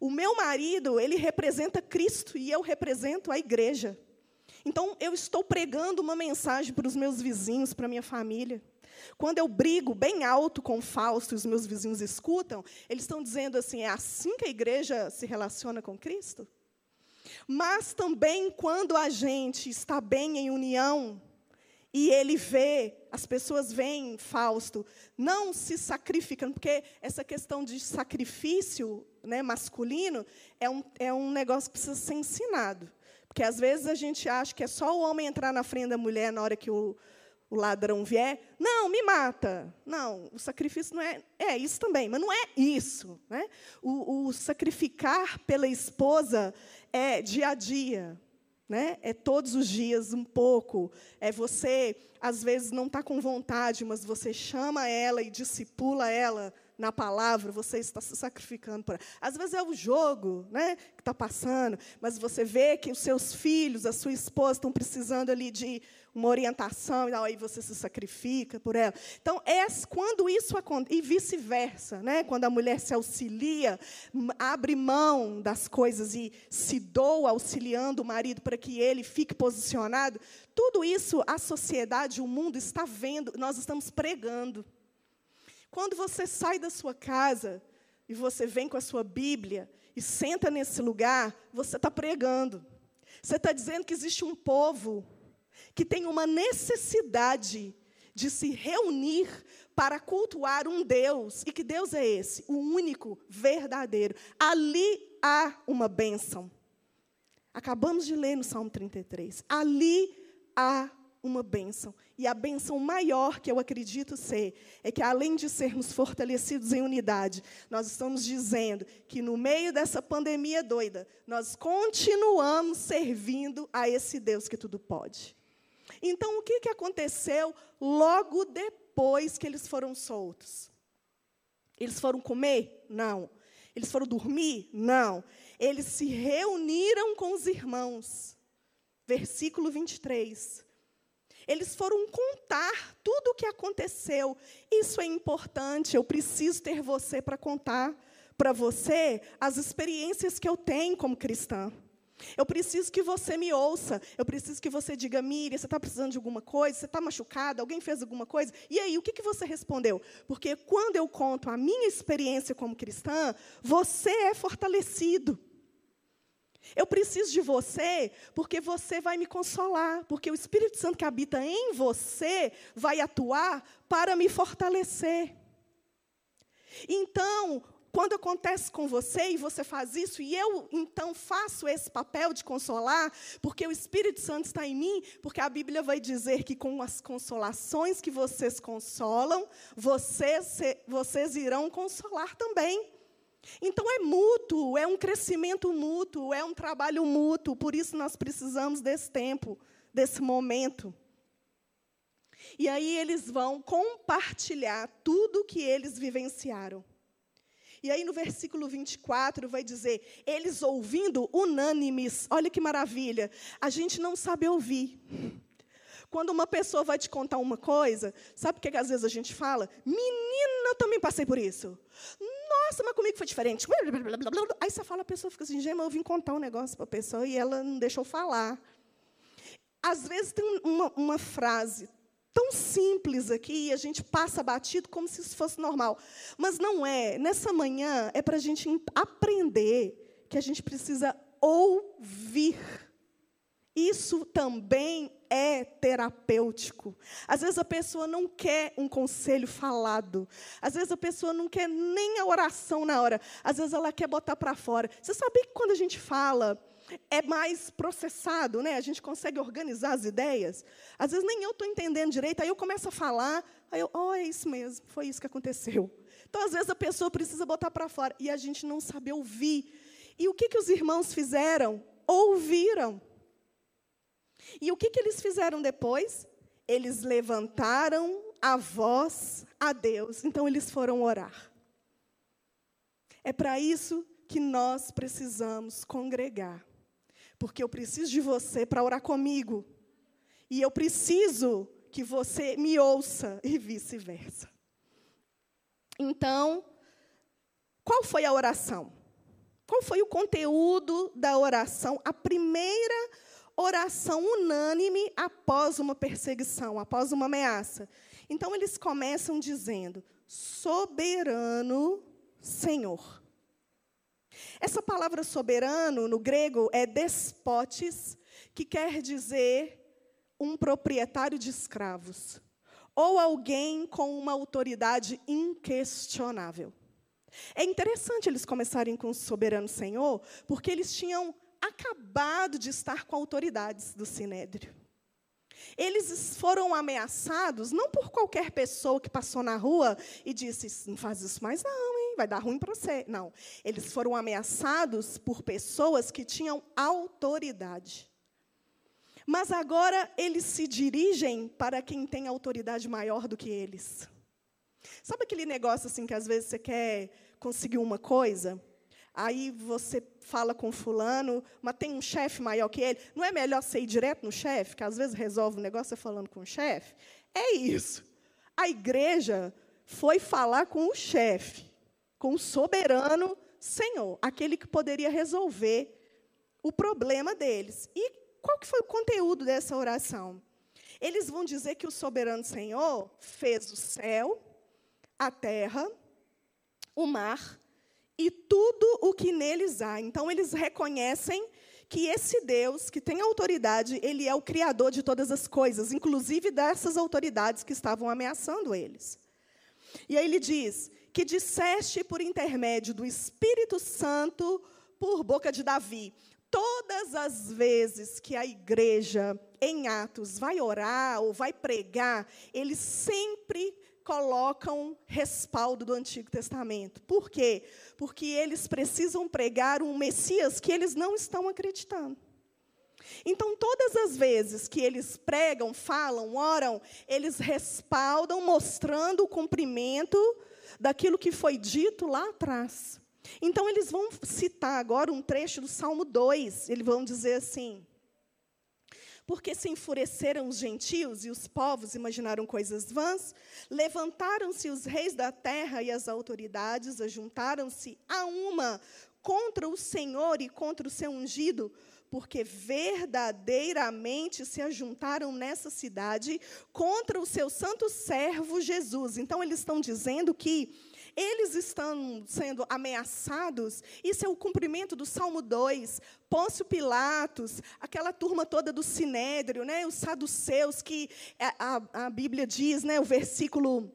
O meu marido, ele representa Cristo e eu represento a igreja. Então, eu estou pregando uma mensagem para os meus vizinhos, para a minha família. Quando eu brigo bem alto com Fausto e os meus vizinhos escutam, eles estão dizendo assim: é assim que a igreja se relaciona com Cristo? Mas também quando a gente está bem em união, e ele vê, as pessoas veem Fausto não se sacrificando, porque essa questão de sacrifício né, masculino é um, é um negócio que precisa ser ensinado. Porque às vezes a gente acha que é só o homem entrar na frente da mulher na hora que o, o ladrão vier, não, me mata. Não, o sacrifício não é. É isso também, mas não é isso. Né? O, o sacrificar pela esposa é dia a dia. Né? É todos os dias um pouco. É você, às vezes, não está com vontade, mas você chama ela e discipula ela na palavra, você está se sacrificando por ela. Às vezes é o jogo né, que está passando, mas você vê que os seus filhos, a sua esposa estão precisando ali de uma orientação, e aí você se sacrifica por ela. Então, é, quando isso acontece, e vice-versa, né? quando a mulher se auxilia, abre mão das coisas e se doa auxiliando o marido para que ele fique posicionado, tudo isso a sociedade, o mundo está vendo, nós estamos pregando. Quando você sai da sua casa e você vem com a sua Bíblia e senta nesse lugar, você está pregando. Você está dizendo que existe um povo que tem uma necessidade de se reunir para cultuar um Deus. E que Deus é esse? O único, verdadeiro. Ali há uma bênção. Acabamos de ler no Salmo 33. Ali há uma bênção. E a bênção maior que eu acredito ser é que, além de sermos fortalecidos em unidade, nós estamos dizendo que, no meio dessa pandemia doida, nós continuamos servindo a esse Deus que tudo pode. Então, o que, que aconteceu logo depois que eles foram soltos? Eles foram comer? Não. Eles foram dormir? Não. Eles se reuniram com os irmãos. Versículo 23. Eles foram contar tudo o que aconteceu. Isso é importante. Eu preciso ter você para contar para você as experiências que eu tenho como cristã. Eu preciso que você me ouça. Eu preciso que você diga, Miriam, você está precisando de alguma coisa? Você está machucada? Alguém fez alguma coisa? E aí, o que, que você respondeu? Porque quando eu conto a minha experiência como cristã, você é fortalecido. Eu preciso de você porque você vai me consolar, porque o Espírito Santo que habita em você vai atuar para me fortalecer. Então, quando acontece com você e você faz isso, e eu então faço esse papel de consolar, porque o Espírito Santo está em mim, porque a Bíblia vai dizer que com as consolações que vocês consolam, vocês, vocês irão consolar também. Então é mútuo, é um crescimento mútuo, é um trabalho mútuo, por isso nós precisamos desse tempo, desse momento. E aí eles vão compartilhar tudo que eles vivenciaram. E aí no versículo 24 vai dizer: eles ouvindo unânimes, olha que maravilha, a gente não sabe ouvir. Quando uma pessoa vai te contar uma coisa, sabe o que, que às vezes a gente fala? Menina, eu também passei por isso. Nossa, mas comigo foi diferente. Aí você fala, a pessoa fica assim, Gema, eu vim contar um negócio para a pessoa e ela não deixou falar. Às vezes tem uma, uma frase tão simples aqui e a gente passa batido como se isso fosse normal. Mas não é. Nessa manhã é para a gente aprender que a gente precisa ouvir. Isso também é terapêutico. Às vezes a pessoa não quer um conselho falado. Às vezes a pessoa não quer nem a oração na hora. Às vezes ela quer botar para fora. Você sabia que quando a gente fala é mais processado, né? A gente consegue organizar as ideias. Às vezes nem eu estou entendendo direito, aí eu começo a falar, aí eu, oh, é isso mesmo, foi isso que aconteceu. Então, às vezes, a pessoa precisa botar para fora e a gente não sabe ouvir. E o que, que os irmãos fizeram? Ouviram. E o que, que eles fizeram depois? Eles levantaram a voz a Deus. Então, eles foram orar. É para isso que nós precisamos congregar porque eu preciso de você para orar comigo. E eu preciso que você me ouça e vice-versa. Então, qual foi a oração? Qual foi o conteúdo da oração? A primeira oração unânime após uma perseguição, após uma ameaça. Então, eles começam dizendo: Soberano Senhor. Essa palavra soberano, no grego, é despotes, que quer dizer um proprietário de escravos, ou alguém com uma autoridade inquestionável. É interessante eles começarem com soberano senhor, porque eles tinham acabado de estar com autoridades do sinédrio. Eles foram ameaçados não por qualquer pessoa que passou na rua e disse: não faz isso mais não, hein? vai dar ruim para você. Não. Eles foram ameaçados por pessoas que tinham autoridade. Mas agora eles se dirigem para quem tem autoridade maior do que eles. Sabe aquele negócio assim que às vezes você quer conseguir uma coisa? Aí você fala com fulano, mas tem um chefe maior que ele. Não é melhor você ir direto no chefe, que às vezes resolve o negócio você falando com o chefe? É isso. A igreja foi falar com o chefe, com o soberano Senhor, aquele que poderia resolver o problema deles. E qual que foi o conteúdo dessa oração? Eles vão dizer que o soberano Senhor fez o céu, a terra, o mar e tudo o que neles há. Então, eles reconhecem que esse Deus, que tem autoridade, ele é o criador de todas as coisas, inclusive dessas autoridades que estavam ameaçando eles. E aí ele diz: que disseste por intermédio do Espírito Santo por boca de Davi. Todas as vezes que a igreja em Atos vai orar ou vai pregar, eles sempre colocam respaldo do Antigo Testamento. Por quê? Porque eles precisam pregar um Messias que eles não estão acreditando. Então, todas as vezes que eles pregam, falam, oram, eles respaldam, mostrando o cumprimento daquilo que foi dito lá atrás. Então, eles vão citar agora um trecho do Salmo 2. Eles vão dizer assim: porque se enfureceram os gentios e os povos imaginaram coisas vãs, levantaram-se os reis da terra e as autoridades, ajuntaram-se a uma contra o Senhor e contra o seu ungido, porque verdadeiramente se ajuntaram nessa cidade contra o seu santo servo Jesus. Então, eles estão dizendo que eles estão sendo ameaçados, isso é o cumprimento do Salmo 2. Pôncio Pilatos, aquela turma toda do Sinédrio, né, os saduceus, que a, a, a Bíblia diz, né, o versículo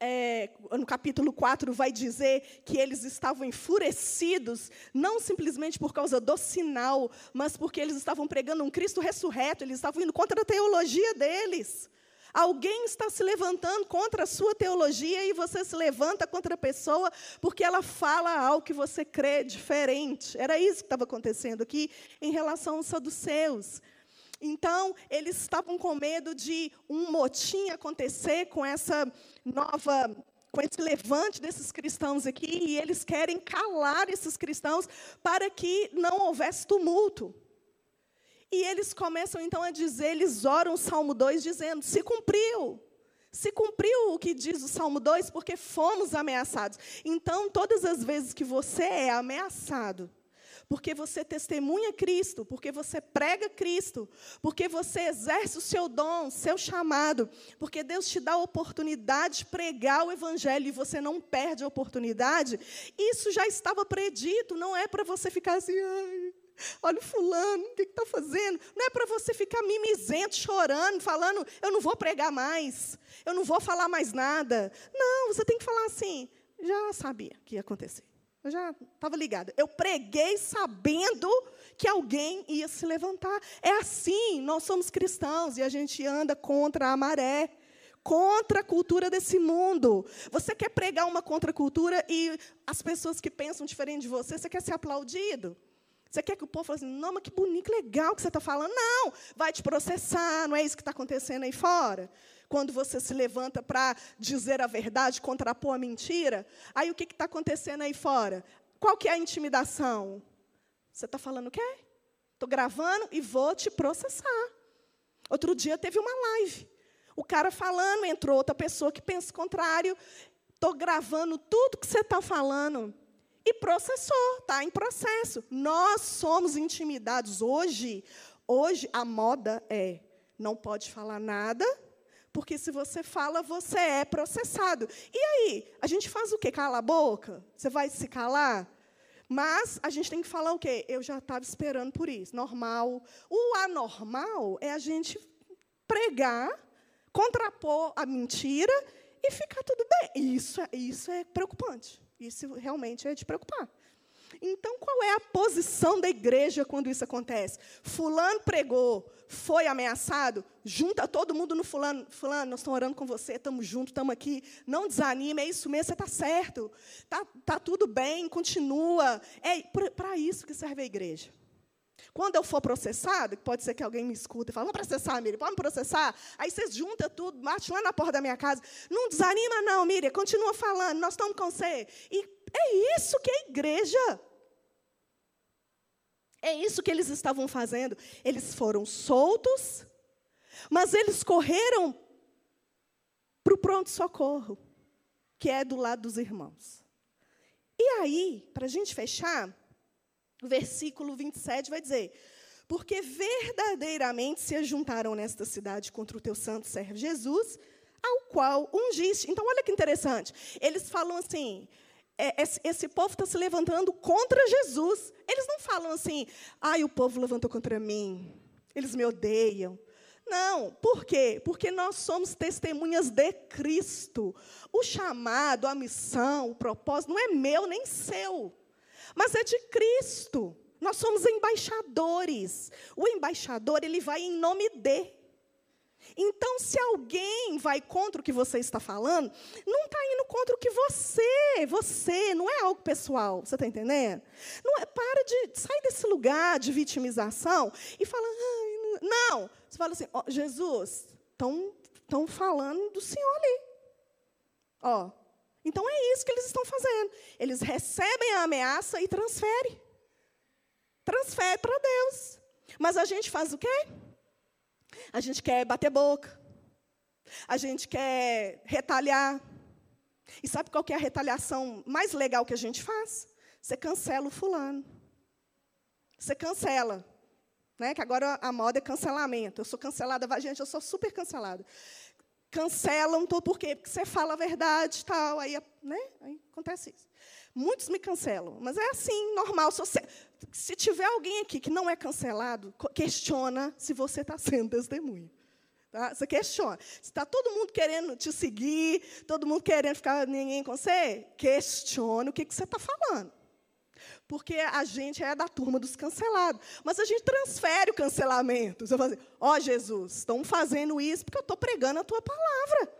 é, no capítulo 4, vai dizer que eles estavam enfurecidos, não simplesmente por causa do sinal, mas porque eles estavam pregando um Cristo ressurreto, eles estavam indo contra a teologia deles. Alguém está se levantando contra a sua teologia e você se levanta contra a pessoa porque ela fala algo que você crê diferente. Era isso que estava acontecendo aqui em relação aos saduceus. Então, eles estavam com medo de um motim acontecer com essa nova com esse levante desses cristãos aqui, e eles querem calar esses cristãos para que não houvesse tumulto. E eles começam então a dizer, eles oram o Salmo 2 dizendo: se cumpriu. Se cumpriu o que diz o Salmo 2, porque fomos ameaçados. Então, todas as vezes que você é ameaçado, porque você testemunha Cristo, porque você prega Cristo, porque você exerce o seu dom, seu chamado, porque Deus te dá a oportunidade de pregar o Evangelho e você não perde a oportunidade, isso já estava predito, não é para você ficar assim, ai, olha o fulano, o que está fazendo? Não é para você ficar mimizento, chorando, falando, eu não vou pregar mais, eu não vou falar mais nada. Não, você tem que falar assim, já sabia que ia acontecer. Eu já estava ligada. Eu preguei sabendo que alguém ia se levantar. É assim, nós somos cristãos e a gente anda contra a maré, contra a cultura desse mundo. Você quer pregar uma contracultura e as pessoas que pensam diferente de você, você quer ser aplaudido? Você quer que o povo fale assim, não, mas que bonito, que legal que você está falando? Não, vai te processar, não é isso que está acontecendo aí fora? quando você se levanta para dizer a verdade, contrapor a mentira, aí o que está acontecendo aí fora? Qual que é a intimidação? Você está falando o quê? Estou gravando e vou te processar. Outro dia teve uma live. O cara falando, entrou outra pessoa que pensa o contrário. Estou gravando tudo que você está falando. E processou, está em processo. Nós somos intimidados. Hoje, hoje a moda é não pode falar nada porque se você fala, você é processado. E aí? A gente faz o quê? Cala a boca? Você vai se calar? Mas a gente tem que falar o quê? Eu já estava esperando por isso. Normal. O anormal é a gente pregar, contrapor a mentira e ficar tudo bem. Isso, é, isso é preocupante. Isso realmente é de preocupar. Então, qual é a posição da igreja quando isso acontece? Fulano pregou, foi ameaçado, junta todo mundo no fulano. Fulano, nós estamos orando com você, estamos juntos, estamos aqui. Não desanime, é isso mesmo, você está certo. Está tá tudo bem, continua. É para isso que serve a igreja. Quando eu for processado, pode ser que alguém me escuta e fale, vamos processar, Miriam, pode me processar? Aí vocês juntam tudo, bate lá na porta da minha casa. Não desanima, não, Miriam, continua falando, nós estamos com você. E é isso que é igreja. É isso que eles estavam fazendo. Eles foram soltos, mas eles correram para o pronto-socorro, que é do lado dos irmãos. E aí, para a gente fechar, versículo 27 vai dizer: Porque verdadeiramente se ajuntaram nesta cidade contra o teu santo servo Jesus, ao qual ungiste. Então, olha que interessante. Eles falam assim: é, esse, esse, povo está se levantando contra Jesus. Eles não falam assim, ai, o povo levantou contra mim, eles me odeiam. Não, por quê? Porque nós somos testemunhas de Cristo. O chamado, a missão, o propósito não é meu nem seu, mas é de Cristo. Nós somos embaixadores. O embaixador, ele vai em nome de. Então, se alguém vai contra o que você está falando, não está indo contra o que você, você, não é algo pessoal, você está entendendo? Não é, para de sair desse lugar de vitimização e fala, não, você fala assim, oh, Jesus, estão falando do Senhor ali. Ó, então é isso que eles estão fazendo. Eles recebem a ameaça e transferem. Transfere para Deus. Mas a gente faz o quê? A gente quer bater boca. A gente quer retalhar. E sabe qual é a retaliação mais legal que a gente faz? Você cancela o fulano. Você cancela. Né? Que agora a moda é cancelamento. Eu sou cancelada, gente, eu sou super cancelada. Cancelam, por quê? Porque você fala a verdade tal. Aí, né? aí acontece isso. Muitos me cancelam, mas é assim, normal. Se, você, se tiver alguém aqui que não é cancelado, questiona se você está sendo testemunha. Tá? Você questiona. Se está todo mundo querendo te seguir, todo mundo querendo ficar ninguém com você, questiona o que, que você está falando. Porque a gente é da turma dos cancelados. Mas a gente transfere o cancelamento. Você fala assim, ó oh, Jesus, estão fazendo isso porque eu estou pregando a tua palavra.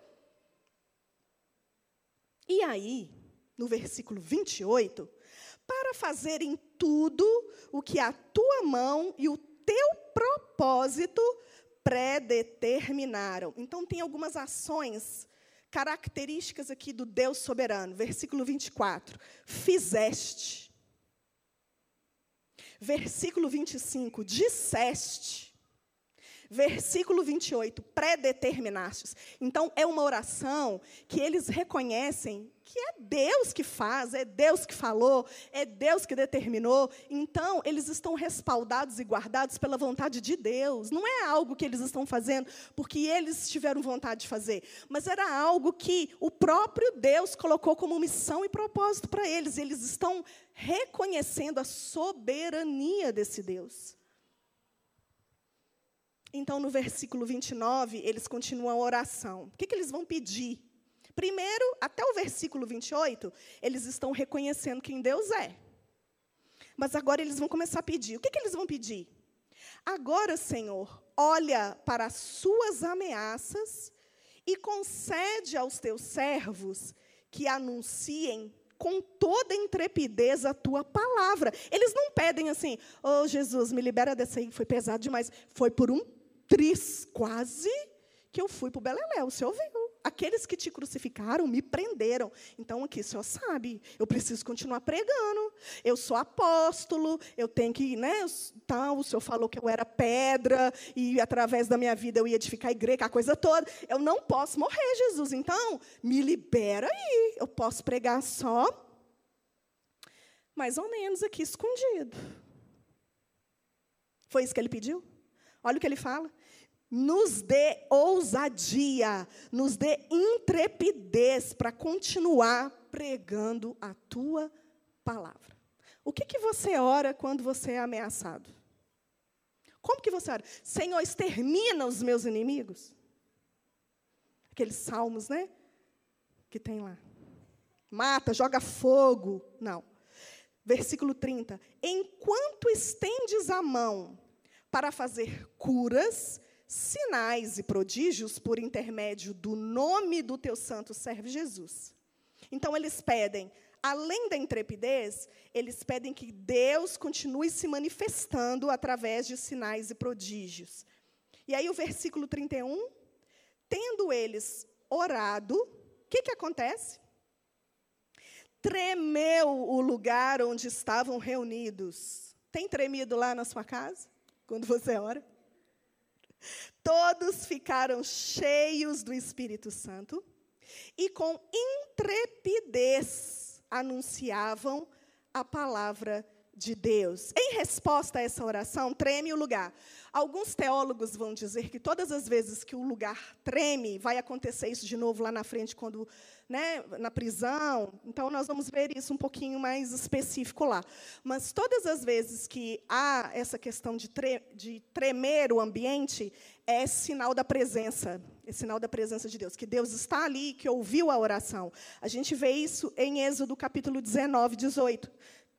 E aí, no versículo 28, para fazerem tudo o que a tua mão e o teu propósito predeterminaram. Então, tem algumas ações características aqui do Deus soberano. Versículo 24. Fizeste. Versículo 25. Disseste. Versículo 28, predeterminastes. Então, é uma oração que eles reconhecem que é Deus que faz, é Deus que falou, é Deus que determinou. Então, eles estão respaldados e guardados pela vontade de Deus. Não é algo que eles estão fazendo porque eles tiveram vontade de fazer, mas era algo que o próprio Deus colocou como missão e propósito para eles. Eles estão reconhecendo a soberania desse Deus. Então, no versículo 29, eles continuam a oração. O que, que eles vão pedir? Primeiro, até o versículo 28, eles estão reconhecendo quem Deus é. Mas agora eles vão começar a pedir. O que, que eles vão pedir? Agora, Senhor, olha para as suas ameaças e concede aos teus servos que anunciem com toda intrepidez a tua palavra. Eles não pedem assim, oh Jesus, me libera dessa aí, foi pesado demais. Foi por um tris quase que eu fui para o Beleléu, o senhor viu. Aqueles que te crucificaram me prenderam. Então, aqui o senhor sabe, eu preciso continuar pregando. Eu sou apóstolo, eu tenho que, né? Tal, o senhor falou que eu era pedra, e através da minha vida eu ia edificar a igreja, a coisa toda. Eu não posso morrer, Jesus. Então, me libera aí. Eu posso pregar só, mais ou menos aqui escondido. Foi isso que ele pediu? Olha o que ele fala nos dê ousadia, nos dê intrepidez para continuar pregando a tua palavra. O que, que você ora quando você é ameaçado? Como que você ora? Senhor, extermina os meus inimigos. Aqueles salmos, né? Que tem lá. Mata, joga fogo. Não. Versículo 30. Enquanto estendes a mão para fazer curas, sinais e prodígios por intermédio do nome do teu santo servo Jesus. Então eles pedem, além da intrepidez, eles pedem que Deus continue se manifestando através de sinais e prodígios. E aí o versículo 31, tendo eles orado, o que, que acontece? Tremeu o lugar onde estavam reunidos. Tem tremido lá na sua casa, quando você ora? Todos ficaram cheios do Espírito Santo e com intrepidez anunciavam a palavra de Deus. Em resposta a essa oração, treme o lugar. Alguns teólogos vão dizer que todas as vezes que o lugar treme, vai acontecer isso de novo lá na frente, quando né, na prisão. Então, nós vamos ver isso um pouquinho mais específico lá. Mas todas as vezes que há essa questão de, tre de tremer o ambiente, é sinal da presença, é sinal da presença de Deus, que Deus está ali, que ouviu a oração. A gente vê isso em Êxodo capítulo 19, 18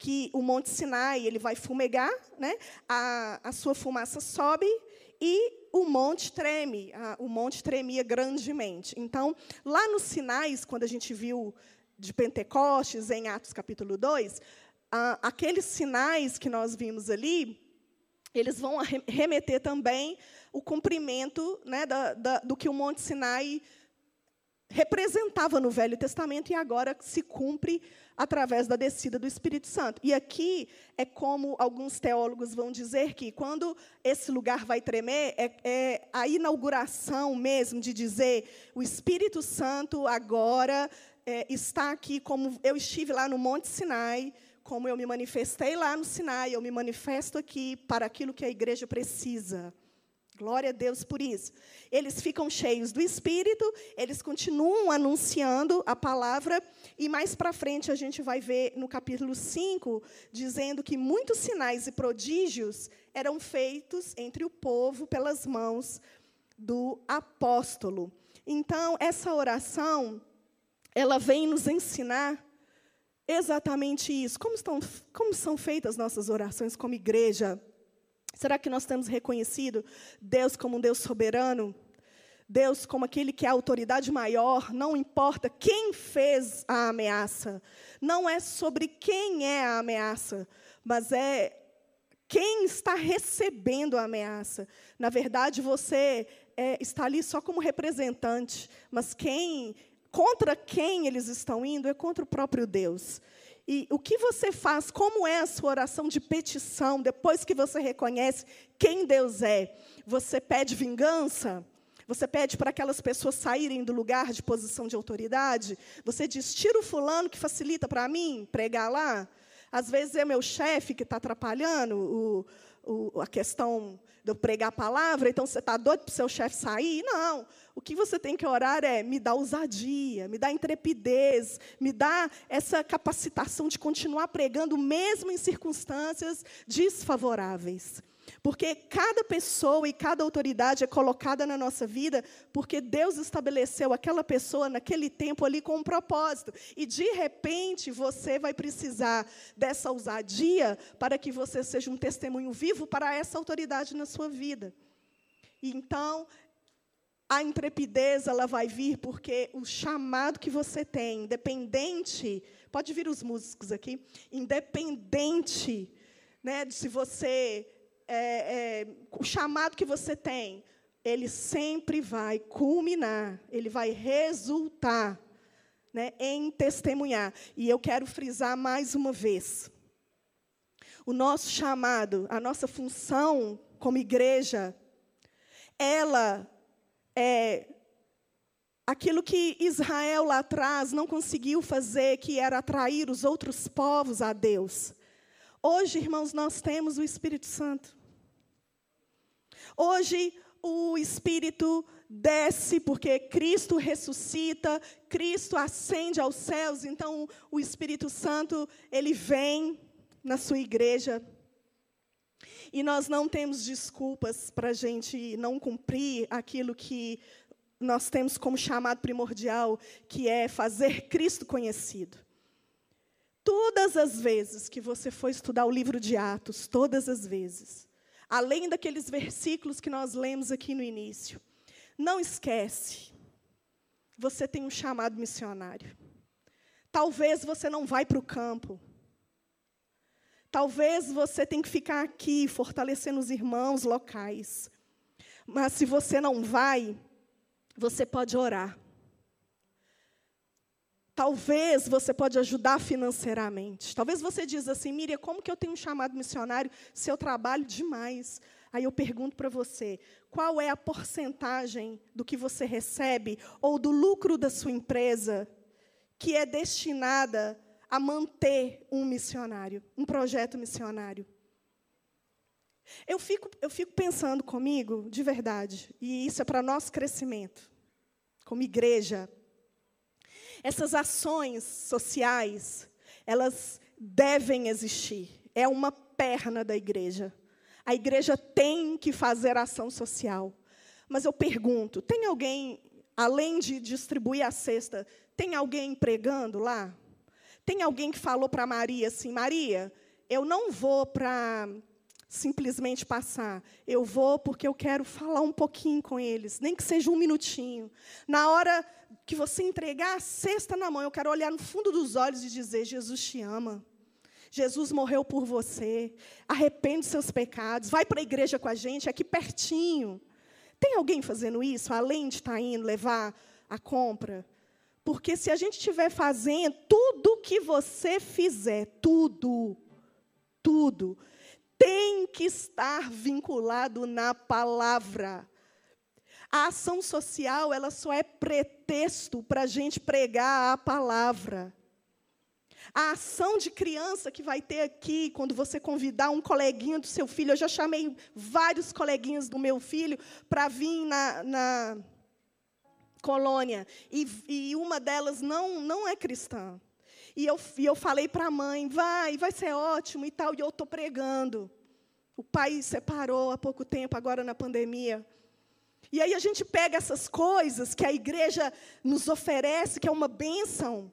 que o Monte Sinai ele vai fumegar, né? a, a sua fumaça sobe e o monte treme, a, o monte tremia grandemente. Então, lá nos sinais, quando a gente viu de Pentecostes, em Atos capítulo 2, a, aqueles sinais que nós vimos ali, eles vão remeter também o cumprimento né, da, da, do que o Monte Sinai representava no Velho Testamento e agora se cumpre através da descida do Espírito Santo. E aqui é como alguns teólogos vão dizer que quando esse lugar vai tremer, é, é a inauguração mesmo de dizer o Espírito Santo agora é, está aqui, como eu estive lá no Monte Sinai, como eu me manifestei lá no Sinai, eu me manifesto aqui para aquilo que a igreja precisa. Glória a Deus por isso. Eles ficam cheios do Espírito, eles continuam anunciando a palavra, e mais para frente a gente vai ver no capítulo 5, dizendo que muitos sinais e prodígios eram feitos entre o povo pelas mãos do apóstolo. Então, essa oração, ela vem nos ensinar exatamente isso. Como, estão, como são feitas nossas orações como igreja? Será que nós temos reconhecido Deus como um Deus soberano? Deus como aquele que é a autoridade maior, não importa quem fez a ameaça. Não é sobre quem é a ameaça, mas é quem está recebendo a ameaça. Na verdade, você é, está ali só como representante, mas quem, contra quem eles estão indo é contra o próprio Deus. E o que você faz, como é a sua oração de petição, depois que você reconhece quem Deus é? Você pede vingança? Você pede para aquelas pessoas saírem do lugar de posição de autoridade? Você diz, tira o fulano que facilita para mim pregar lá? Às vezes é meu chefe que está atrapalhando o, o, a questão de eu pregar a palavra, então você está doido para o seu chefe sair? Não. O que você tem que orar é me dá ousadia, me dá intrepidez, me dá essa capacitação de continuar pregando, mesmo em circunstâncias desfavoráveis. Porque cada pessoa e cada autoridade é colocada na nossa vida porque Deus estabeleceu aquela pessoa naquele tempo ali com um propósito. E de repente você vai precisar dessa ousadia para que você seja um testemunho vivo para essa autoridade na sua vida. Então a intrepidez ela vai vir porque o chamado que você tem, independente, pode vir os músicos aqui, independente, né, de se você é, é, o chamado que você tem, ele sempre vai culminar, ele vai resultar né, em testemunhar. E eu quero frisar mais uma vez: o nosso chamado, a nossa função como igreja, ela é aquilo que Israel lá atrás não conseguiu fazer, que era atrair os outros povos a Deus. Hoje, irmãos, nós temos o Espírito Santo. Hoje o Espírito desce porque Cristo ressuscita, Cristo ascende aos céus, então o Espírito Santo, ele vem na sua igreja. E nós não temos desculpas para a gente não cumprir aquilo que nós temos como chamado primordial, que é fazer Cristo conhecido. Todas as vezes que você for estudar o livro de Atos, todas as vezes, além daqueles versículos que nós lemos aqui no início. Não esquece, você tem um chamado missionário. Talvez você não vai para o campo. Talvez você tenha que ficar aqui fortalecendo os irmãos locais. Mas se você não vai, você pode orar. Talvez você pode ajudar financeiramente. Talvez você diz assim, Miriam, como que eu tenho um chamado missionário se eu trabalho demais? Aí eu pergunto para você, qual é a porcentagem do que você recebe ou do lucro da sua empresa que é destinada a manter um missionário, um projeto missionário? Eu fico, eu fico pensando comigo, de verdade, e isso é para nosso crescimento, como igreja, essas ações sociais, elas devem existir. É uma perna da igreja. A igreja tem que fazer ação social. Mas eu pergunto: tem alguém, além de distribuir a cesta, tem alguém pregando lá? Tem alguém que falou para Maria assim: Maria, eu não vou para simplesmente passar. Eu vou porque eu quero falar um pouquinho com eles, nem que seja um minutinho. Na hora que você entregar a cesta na mão, eu quero olhar no fundo dos olhos e dizer: Jesus te ama. Jesus morreu por você. Arrepende seus pecados. Vai para a igreja com a gente, aqui pertinho. Tem alguém fazendo isso, além de estar tá indo levar a compra? Porque se a gente estiver fazendo tudo que você fizer, tudo, tudo, tem que estar vinculado na palavra. A ação social, ela só é pretexto para a gente pregar a palavra. A ação de criança que vai ter aqui, quando você convidar um coleguinha do seu filho, eu já chamei vários coleguinhas do meu filho para vir na, na colônia, e, e, uma delas não, não é cristã. E eu, e eu falei para a mãe, vai, vai ser ótimo e tal, e eu estou pregando. O pai separou há pouco tempo, agora na pandemia. E aí a gente pega essas coisas que a igreja nos oferece, que é uma bênção.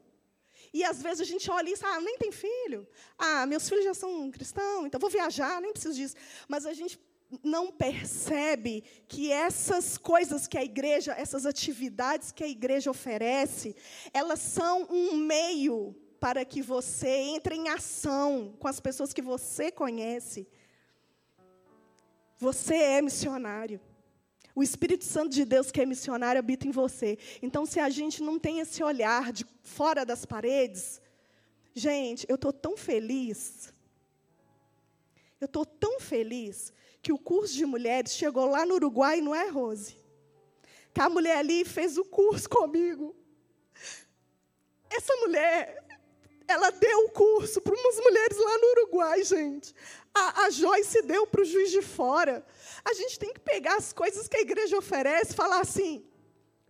E às vezes a gente olha isso, ah, nem tem filho. Ah, meus filhos já são cristãos, então vou viajar, nem preciso disso. Mas a gente não percebe que essas coisas que a igreja, essas atividades que a igreja oferece, elas são um meio para que você entre em ação com as pessoas que você conhece. Você é missionário. O Espírito Santo de Deus, que é missionário, habita em você. Então, se a gente não tem esse olhar de fora das paredes, gente, eu estou tão feliz. Eu estou tão feliz que o curso de mulheres chegou lá no Uruguai, não é, Rose? Que a mulher ali fez o curso comigo. Essa mulher, ela deu o curso para umas mulheres lá no Uruguai, gente. A, a Joyce deu para o juiz de fora. A gente tem que pegar as coisas que a igreja oferece e falar assim: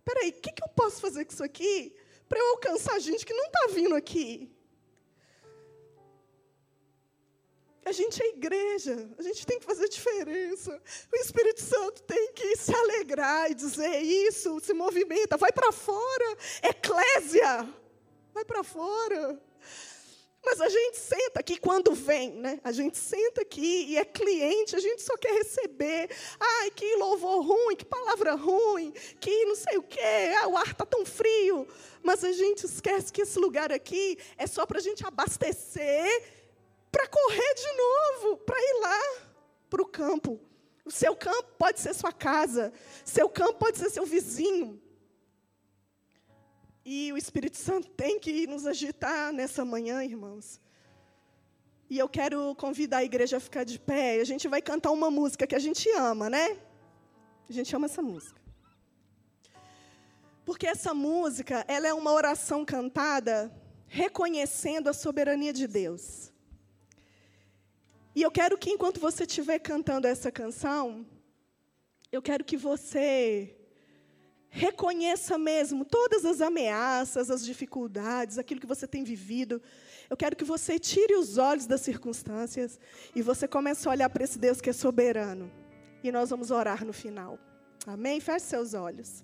peraí, o que, que eu posso fazer com isso aqui para eu alcançar gente que não está vindo aqui? A gente é igreja, a gente tem que fazer diferença. O Espírito Santo tem que se alegrar e dizer isso, se movimenta, vai para fora, eclésia, vai para fora. Mas a gente senta aqui quando vem, né? A gente senta aqui e é cliente, a gente só quer receber. Ai, que louvor ruim, que palavra ruim, que não sei o quê, ah, o ar está tão frio. Mas a gente esquece que esse lugar aqui é só para a gente abastecer, para correr de novo, para ir lá para o campo. O seu campo pode ser sua casa, seu campo pode ser seu vizinho, e o Espírito Santo tem que nos agitar nessa manhã, irmãos. E eu quero convidar a igreja a ficar de pé. A gente vai cantar uma música que a gente ama, né? A gente ama essa música. Porque essa música, ela é uma oração cantada reconhecendo a soberania de Deus. E eu quero que enquanto você estiver cantando essa canção, eu quero que você Reconheça mesmo todas as ameaças, as dificuldades, aquilo que você tem vivido. Eu quero que você tire os olhos das circunstâncias e você comece a olhar para esse Deus que é soberano. E nós vamos orar no final. Amém? Feche seus olhos.